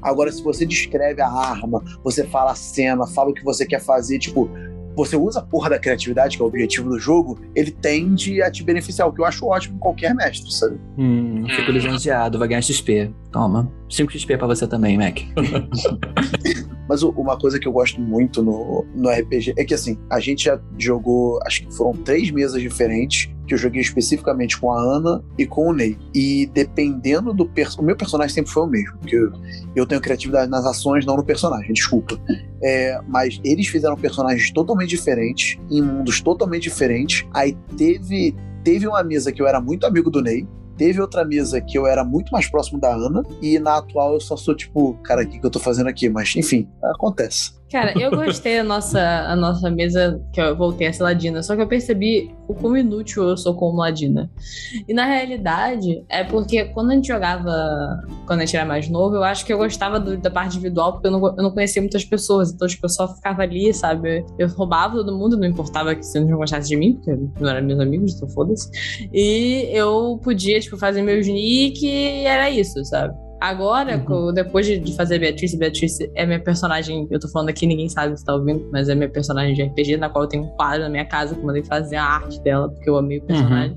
Agora, se você descreve a arma, você fala a cena, fala o que você quer fazer, tipo, você usa a porra da criatividade, que é o objetivo do jogo, ele tende a te beneficiar, o que eu acho ótimo em qualquer mestre, sabe? Hum, fico lisonjeado, vai ganhar XP. Toma. 5 XP pra você também, Mac. Mas o- uma coisa que eu gosto muito no, no RPG é que, assim, a gente já jogou, acho que foram três mesas diferentes, que eu joguei especificamente com a Ana e com o Ney. E dependendo do personagem. O meu personagem sempre foi o mesmo, porque eu, eu tenho criatividade nas ações, não no personagem, desculpa. É, mas eles fizeram personagens totalmente diferentes, em mundos totalmente diferentes. Aí teve. Teve uma mesa que eu era muito amigo do Ney, Teve outra mesa que eu era muito mais próximo da Ana, e na atual eu só sou tipo, cara, o que, que eu tô fazendo aqui? Mas, enfim, acontece. Cara, eu gostei da nossa, a nossa mesa, que eu voltei a ser ladina, só que eu percebi o quão inútil eu sou como ladina. E na realidade, é porque quando a gente jogava, quando a gente era mais novo, eu acho que eu gostava do, da parte individual, porque eu não, eu não conhecia muitas pessoas, então tipo, eu só ficava ali, sabe? Eu roubava todo mundo, não importava que você não gostasse de mim, porque não eram meus amigos, então foda-se. E eu podia, tipo, fazer meus nick e era isso, sabe? Agora, Uhum. depois de, fazer Beatrice, Beatrice é minha personagem. Eu tô falando aqui, ninguém sabe se tá ouvindo, mas é minha personagem de RPG, na qual eu tenho um quadro na minha casa que eu mandei fazer a arte dela, porque eu amei o personagem.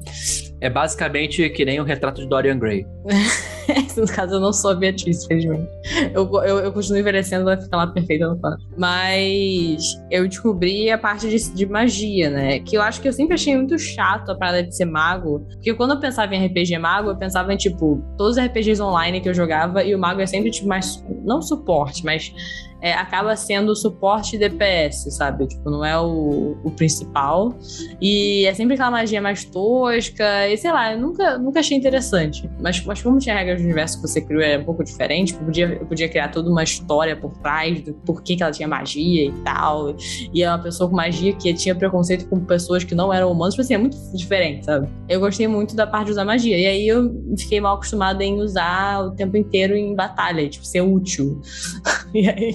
É basicamente que nem o retrato de Dorian Gray. no caso, eu não sou a Beatriz, felizmente. Eu, eu, eu continuo envelhecendo, ela fica lá perfeita no quadro. Mas eu descobri a parte de, de magia, né? Que eu acho que eu sempre achei muito chato a parada de ser mago. Porque quando eu pensava em RPG mago, eu pensava em, tipo, todos os RPGs online que eu jogava, e o mago é sempre, tipo, mais. Não suporte, mas é, acaba sendo suporte DPS, sabe? Tipo, não é o, o principal. E é sempre aquela magia mais tosca. E sei lá, eu nunca, nunca achei interessante. Mas, mas como tinha regras do universo que você criou, era um pouco diferente. Eu podia, eu podia criar toda uma história por trás do porquê que ela tinha magia e tal. E é uma pessoa com magia que tinha preconceito com pessoas que não eram humanos. Tipo assim, é muito diferente, sabe? Eu gostei muito da parte de usar magia. E aí eu fiquei mal acostumada em usar o tempo inteiro em batalha, tipo, ser útil. e aí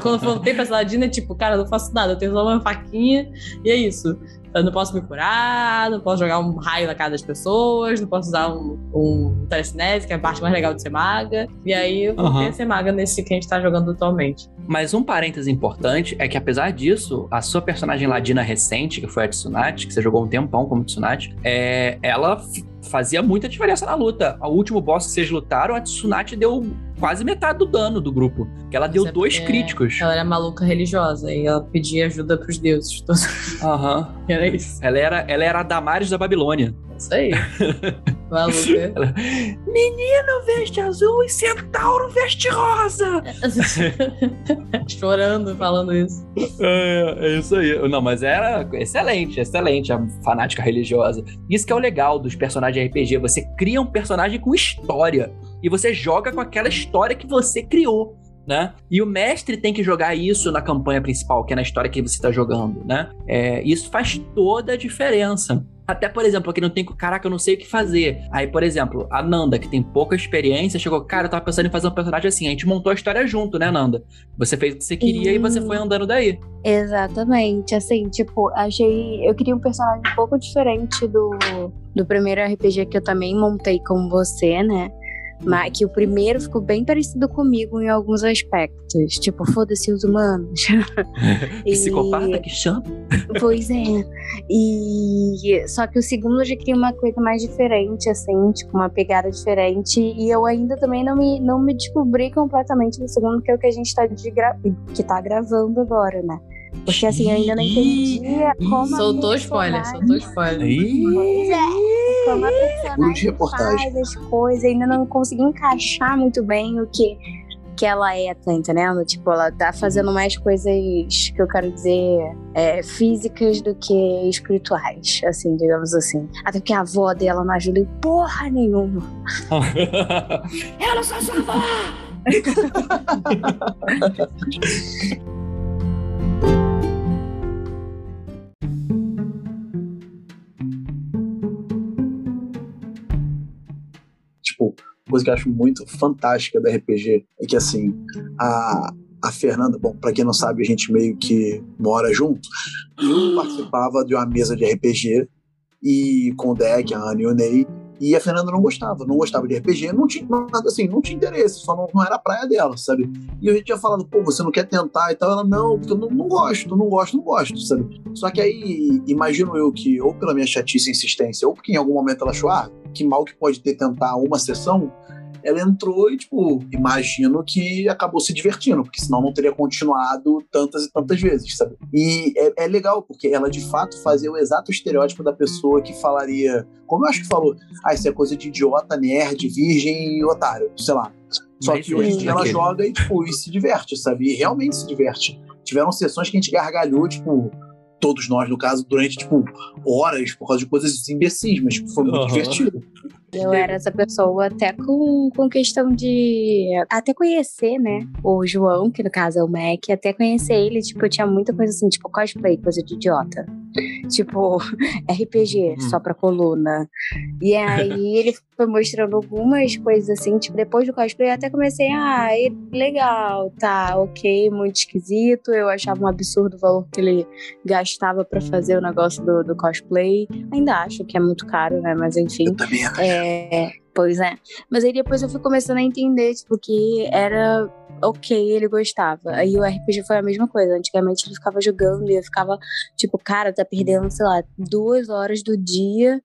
quando eu voltei pra Saladina, é tipo, cara, eu não faço nada, eu tenho só uma faquinha e é isso. Eu não posso me curar, não posso jogar um raio na cara das pessoas, não posso usar um, um telecinese, que é a parte mais legal de ser maga. E aí eu voltei a ser maga nesse que a gente tá jogando atualmente. Mas um parêntese importante é que, apesar disso, a sua personagem ladina recente, que foi a Tsunade, que você jogou um tempão como Tsunade, é, ela fazia muita diferença na luta. O último boss que vocês lutaram, a Tsunade deu quase metade do dano do grupo. Que ela deu Isso é dois críticos. Ela era maluca religiosa e ela pedia ajuda pros deuses. todos. Aham. Era isso. Ela era, ela era a Damares da Babilônia. Isso aí. Maluca. Menino veste azul e centauro veste rosa. Chorando, falando isso. É, é isso aí. Não, mas era excelente, excelente a fanática religiosa. Isso que é o legal dos personagens de RPG. Você cria um personagem com história. E você joga com aquela história que você criou. Né? E o mestre tem que jogar isso na campanha principal, que é na história que você está jogando, né? É, isso faz toda a diferença. Até, por exemplo, aqui não tem. Caraca, eu não sei o que fazer. Aí, por exemplo, a Nanda, que tem pouca experiência, chegou, cara, eu tava pensando em fazer um personagem assim. A gente montou a história junto, né, Nanda? Você fez o que você queria e você Sim. foi andando daí. Exatamente, assim, tipo, achei. Eu queria um personagem um pouco diferente do, do primeiro RPG que eu também montei com você, né? Mas que o primeiro ficou bem parecido comigo em alguns aspectos. Tipo, foda-se os humanos. E- Psicopata que chama. Pois é. E só que o segundo já queria uma coisa mais diferente, assim, tipo, uma pegada diferente. E eu ainda também não me, não me descobri completamente no segundo, que é o que a gente tá, de gra... que tá gravando agora, né? Porque assim, eu ainda não entendi como. Soltou spoiler, soltou spoiler. Pois é. Como a personagem reportagem. faz as coisas, ainda não consegui encaixar muito bem o que, que ela é, tá entendendo? Tipo, ela tá fazendo mais coisas que eu quero dizer é, físicas do que espirituais, assim, digamos assim. Até porque a avó dela não ajuda em porra nenhuma. Eu não sou sua avó! Coisa que eu acho muito fantástica da RPG é que, assim, a, a Fernanda, bom, pra quem não sabe, a gente meio que mora junto. Eu participava de uma mesa de RPG e com o deck, a Ana e o Ney. E a Fernanda não gostava, não gostava de RPG, não tinha nada assim, não tinha interesse, só não, não era a praia dela, sabe? E a gente tinha falado, pô, você não quer tentar e tal. Ela, não, porque eu não, não gosto, não gosto, não gosto, sabe? Só que aí, imagino eu que, ou pela minha chatice e insistência, ou porque em algum momento ela achou, ah, que mal que pode ter tentar uma sessão, ela entrou e, tipo, imagino que acabou se divertindo, porque senão não teria continuado tantas e tantas vezes, sabe? E é, é legal, porque ela de fato fazia o exato estereótipo da pessoa que falaria, como eu acho que falou, ah, isso é coisa de idiota, nerd, virgem e otário, sei lá. Só Mas que hoje em dia ela joga e, tipo, e se diverte, sabe? E realmente se diverte. Tiveram sessões que a gente gargalhou, tipo, todos nós, no caso, durante, tipo, horas, por causa de coisas imbecis, mas tipo, foi muito Aham. divertido. Eu era essa pessoa até com, com questão de até conhecer, né? O João, que no caso é o Mac, até conhecer ele, tipo, eu tinha muita coisa assim, tipo, cosplay, coisa de idiota. Tipo, RPG, só pra coluna. E aí ele foi mostrando algumas coisas assim, tipo, depois do cosplay eu até comecei, ah, ele- legal, tá, ok, muito esquisito. Eu achava um absurdo o valor que ele gastava pra fazer o negócio do, do cosplay. Ainda acho que é muito caro, né? Mas enfim. Eu também acho. É, pois é. Mas aí depois eu fui começando a entender, tipo, que era ok, ele gostava. Aí o RPG foi a mesma coisa. Antigamente ele ficava jogando e eu ficava, tipo, cara, tá perdendo, sei lá, duas horas do dia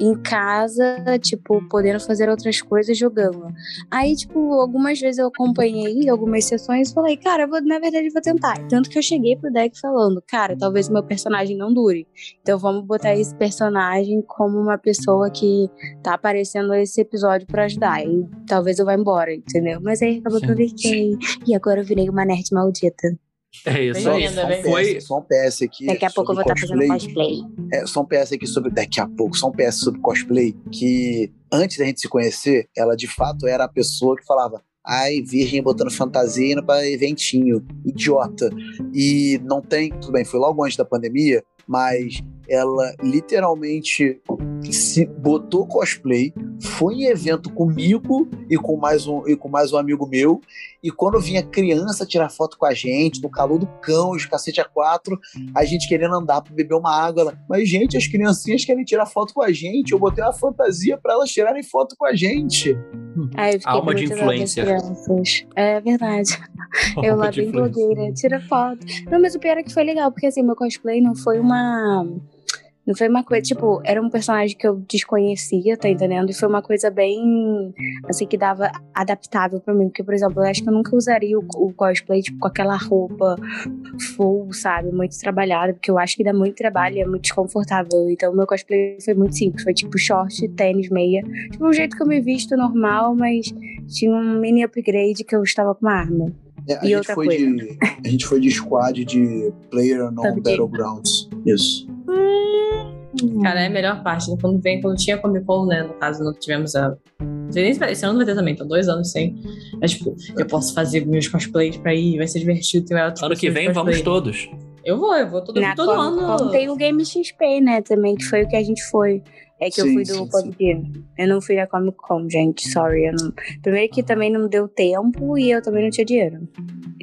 em casa, tipo, podendo fazer outras coisas jogando. Aí, tipo, algumas vezes eu acompanhei algumas sessões e falei, cara, eu vou, na verdade, vou tentar. Tanto que eu cheguei pro deck falando, cara, talvez o meu personagem não dure. Então vamos botar esse personagem como uma pessoa que tá aparecendo nesse episódio pra ajudar. E talvez eu vá embora, entendeu? Mas aí acabou que eu fiquei. E agora eu virei uma nerd maldita. É isso. Bem aí. linda, só, um PS, Foi- só um PS aqui. Daqui a pouco eu vou estar fazendo cosplay. É, só um PS aqui sobre. Daqui a pouco, só um PS sobre cosplay. Que antes da gente se conhecer, ela de fato era a pessoa que falava. Ai, virgem botando fantasia indo pra eventinho. Idiota. E não tem. Tudo bem, foi logo antes da pandemia, mas ela literalmente se botou cosplay, foi em evento comigo e com mais um, e com mais um amigo meu. E quando vinha criança tirar foto com a gente, no calor do cão, os cacete a quatro, a gente querendo andar pra beber uma água. Ela, Mas, gente, as criancinhas querem tirar foto com a gente. Eu botei uma fantasia pra elas tirarem foto com a gente. Aí eu fiquei Alma de crianças. É verdade. Eu lá bem influência. blogueira, tira foto. Não, mas o pior é que foi legal, porque assim, meu cosplay não foi uma. Não foi uma coisa, tipo, era um personagem que eu desconhecia, tá entendendo? E foi uma coisa bem, assim, que dava adaptável pra mim. Porque, por exemplo, eu acho que eu nunca usaria o, o cosplay, tipo, com aquela roupa full, sabe? Muito trabalhada, porque eu acho que dá muito trabalho e é muito desconfortável. Então, meu cosplay foi muito simples. Foi, tipo, short, tênis, meia. Tipo, um jeito que eu me visto normal, mas tinha um mini upgrade que eu estava com uma arma. É, a, E gente outra foi coisa. de, a gente foi de squad de Player Non. Battlegrounds. Isso. Cara, é a melhor parte. né? Quando vem, quando tinha Comic Con, né? No caso, não tivemos a. Esse ano não vai ter também, então dois anos sem. É tipo, eu posso fazer meus cosplays pra ir, vai ser divertido. Tem Ano que vem vamos todos. Eu vou, eu vou todo, Na todo Comic ano. tem o Game XP, né, também, que foi o que a gente foi. É que eu Sim, fui do PUBG. Eu não fui da Comic Con, gente. Sorry. Eu não... Primeiro que também não deu tempo e eu também não tinha dinheiro.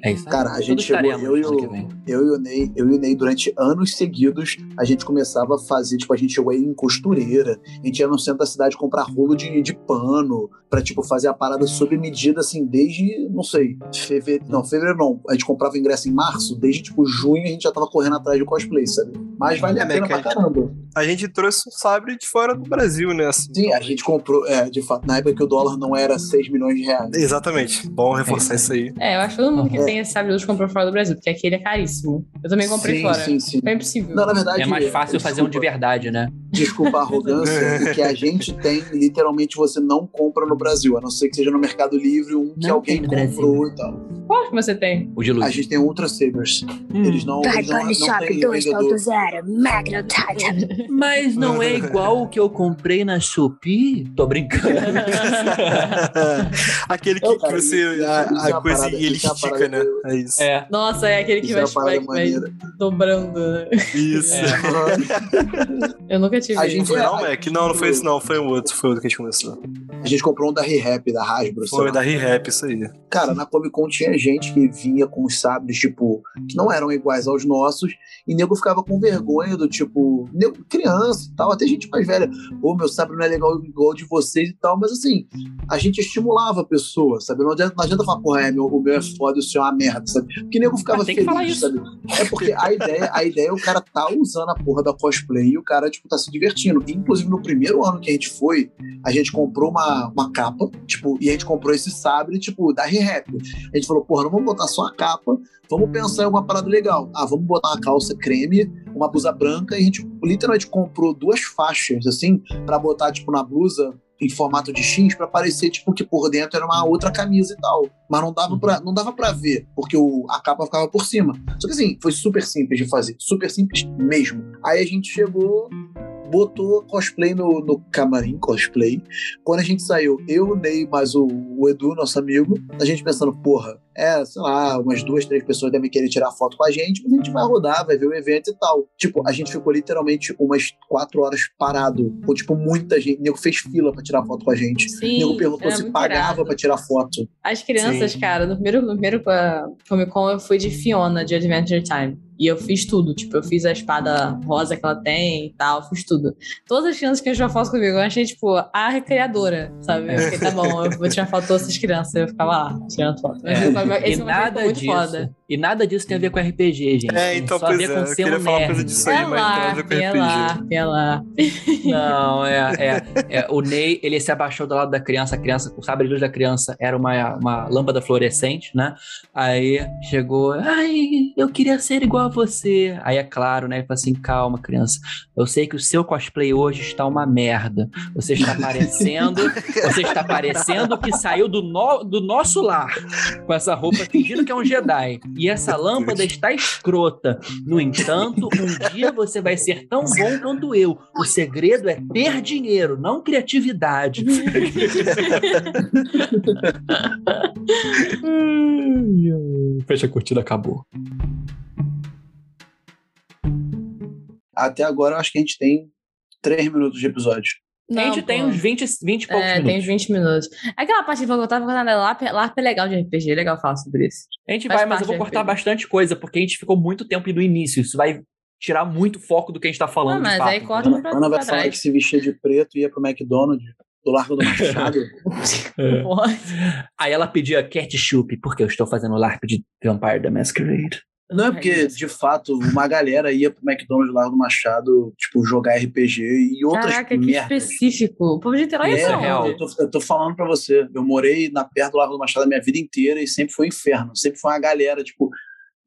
É isso. aí. Cara, a gente chegou, eu e o- vem. Eu e o Ney, eu e o Ney, durante anos seguidos, a gente começava a fazer, tipo, a gente chegou aí em costureira, a gente ia no centro da cidade comprar rolo de, de pano, pra, tipo, fazer a parada sob medida, assim, desde, não sei, fevereiro, não, fevereiro não, a gente comprava ingresso em março, desde, tipo, junho a gente já tava correndo atrás de cosplay, sabe? Mas vale a É, né, pena a pra gente- caramba. A gente trouxe um sabre de fora do Brasil, né? Assim, Sim, a gente comprou, é, de fato, na época que o dólar não era 6 milhões de reais. Exatamente. Bom reforçar É isso aí. É, eu acho que todo mundo que É. tem esse sabre de luz comprou fora do Brasil, porque aquele é caríssimo. Eu também comprei sim, fora. Sim, sim. Foi impossível. Não, na verdade. É mais fácil fazer um de desculpa. verdade, né? desculpa a arrogância, o que a gente tem, literalmente você não compra no Brasil, a não ser que seja no Mercado Livre um que Não alguém comprou Brasil. e tal. Qual que você tem? O de luz. A gente tem Ultra Sabers. Eles não, Vai eles não, para o não Shop tem vendedor. 2.0, Magno Titan. Mas não é igual o que eu comprei na Shopee? Tô brincando. Aquele que, que cara, você. isso é- A, isso é a uma coisa parada- e ele é estica, parada né? É isso. é. Nossa, é aquele que Isso vai, é vai, vai dobrando. né? Isso. Eu nunca tive A isso. gente- Foi não, É, Mac? Não, não foi esse não. Foi o outro. Foi o outro que a gente começou. A gente comprou um da Re-Rap, da Hasbro. Foi da Re-Rap, isso aí. Cara, na Comic Con tinha tinha gente que vinha com os sabres, tipo, que não eram iguais aos nossos, e nego ficava com vergonha do tipo, nego, criança e tal, até gente mais velha, ô, meu sabre não é legal igual de vocês e tal, mas assim, a gente estimulava a pessoa, sabe? Não adianta, não adianta falar, porra, é, meu, o meu é foda, o seu é uma merda, sabe? Porque nego ficava Ah, feliz, sabe? É porque a ideia, a ideia é o cara tá usando a porra da cosplay e o cara, tipo, tá se divertindo. Inclusive, no primeiro ano que a gente foi, a gente comprou uma, uma capa, tipo, e a gente comprou esse sabre, tipo, da Re-Rap. A gente falou, porra, não vamos botar só a capa, vamos pensar em uma parada legal. Ah, vamos botar uma calça creme, uma blusa branca, e a gente literalmente comprou duas faixas, assim, pra botar, tipo, na blusa em formato de X pra parecer tipo que por dentro era uma outra camisa e tal, mas não dava para não dava para ver, porque o, a capa ficava por cima. Só que assim, foi super simples de fazer, super simples mesmo. Aí a gente chegou botou cosplay no, no camarim cosplay. Quando a gente saiu, eu, o Ney, mais o, o Edu, nosso amigo, a gente pensando, porra, é, sei lá, umas duas, três pessoas devem querer tirar foto com a gente, mas a gente vai rodar, vai ver o evento e tal. Tipo, a gente ficou literalmente umas quatro horas parado, com, tipo, muita gente. O nego fez fila pra tirar foto com a gente. O Sim. nego perguntou era se pagava irado. pra tirar foto. As crianças, Sim. cara, no primeiro, no primeiro uh, Comic Con eu fui de Fiona, de Adventure Time. E eu fiz tudo. Tipo, eu fiz a espada rosa que ela tem e tal, fiz tudo. Todas as crianças que tirar foto comigo, eu achei, tipo, a recreadora, sabe? Eu fiquei, tá bom, eu vou tirar foto de todas essas crianças. Eu ficava lá, tirando foto. Mas É. esse E nada muito disso. foda. E nada disso tem a ver com RPG, gente. É, então, só a pois ver é, com eu queria um falar uma nerd. coisa disso aí, É mas nada lá, ver com é RPG. lá, é lá. Não, é, é, é, O Ney, ele se abaixou do lado da criança. A criança, o sabre de luz da criança era uma, uma lâmpada fluorescente, né? Aí chegou, ai, eu queria ser igual você. Aí é claro, né? Ele falou assim: calma, criança. Eu sei que o seu cosplay hoje está uma merda. Você está parecendo, você está parecendo que saiu do, no- do nosso lar com essa roupa fingindo que é um Jedi. E essa lâmpada está escrota. No entanto, um dia você vai ser tão bom quanto eu. O segredo é ter dinheiro, não criatividade. Fecha a cortina, acabou. Até agora eu acho que a gente tem três minutos de episódio. a gente Não, tem pô. uns 20, 20 e poucos É, tem uns minutos. 20 minutos. Aquela parte que eu tava contando, LARP, LARP é legal de RPG, é legal falar sobre isso. A gente Faz vai, mas eu vou cortar bastante coisa, porque a gente ficou muito tempo no início. Isso vai tirar muito foco do que a gente tá falando. De mas aí corta entendeu? pra, Ana vai pra falar que trás. se vestia de preto e ia pro McDonald's do Largo do Machado. É. Aí ela pedia ketchup, porque eu estou fazendo LARP de Vampire the Masquerade. Não é porque, de fato, uma galera ia pro McDonald's do Largo do Machado, tipo, jogar RPG e outras Caraca, que merdas. específico. O povo de Niterói é, É, real. eu, tô, eu tô falando pra você. Eu morei na perto do Largo do Machado a minha vida inteira e sempre foi um inferno. Sempre foi uma galera, tipo,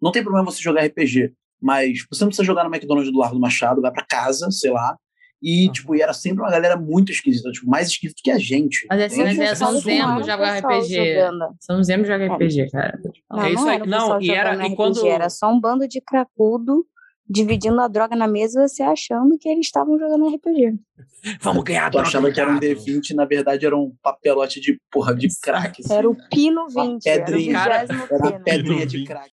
não tem problema você jogar RPG, mas você não precisa jogar no McDonald's do Largo do Machado, vai pra casa, sei lá. E, Uhum. tipo, e era sempre uma galera muito esquisita, tipo, mais esquisita que a gente. Mas assim, é um Fala que não Zemo era pessoal RPG. São Zemo joga RPG, cara. Não, É isso não aí. era Não, e era- e quando- Era só um bando de cracudo dividindo a droga na mesa e você achando que eles estavam jogando RPG. Vamos ganhar, Tu achava que era um drogado. D20 e na verdade era um papelote de, porra, de crack. assim. Era o Pino 20, era o pedrinha. 20 Era uma pena. pedrinha de crack.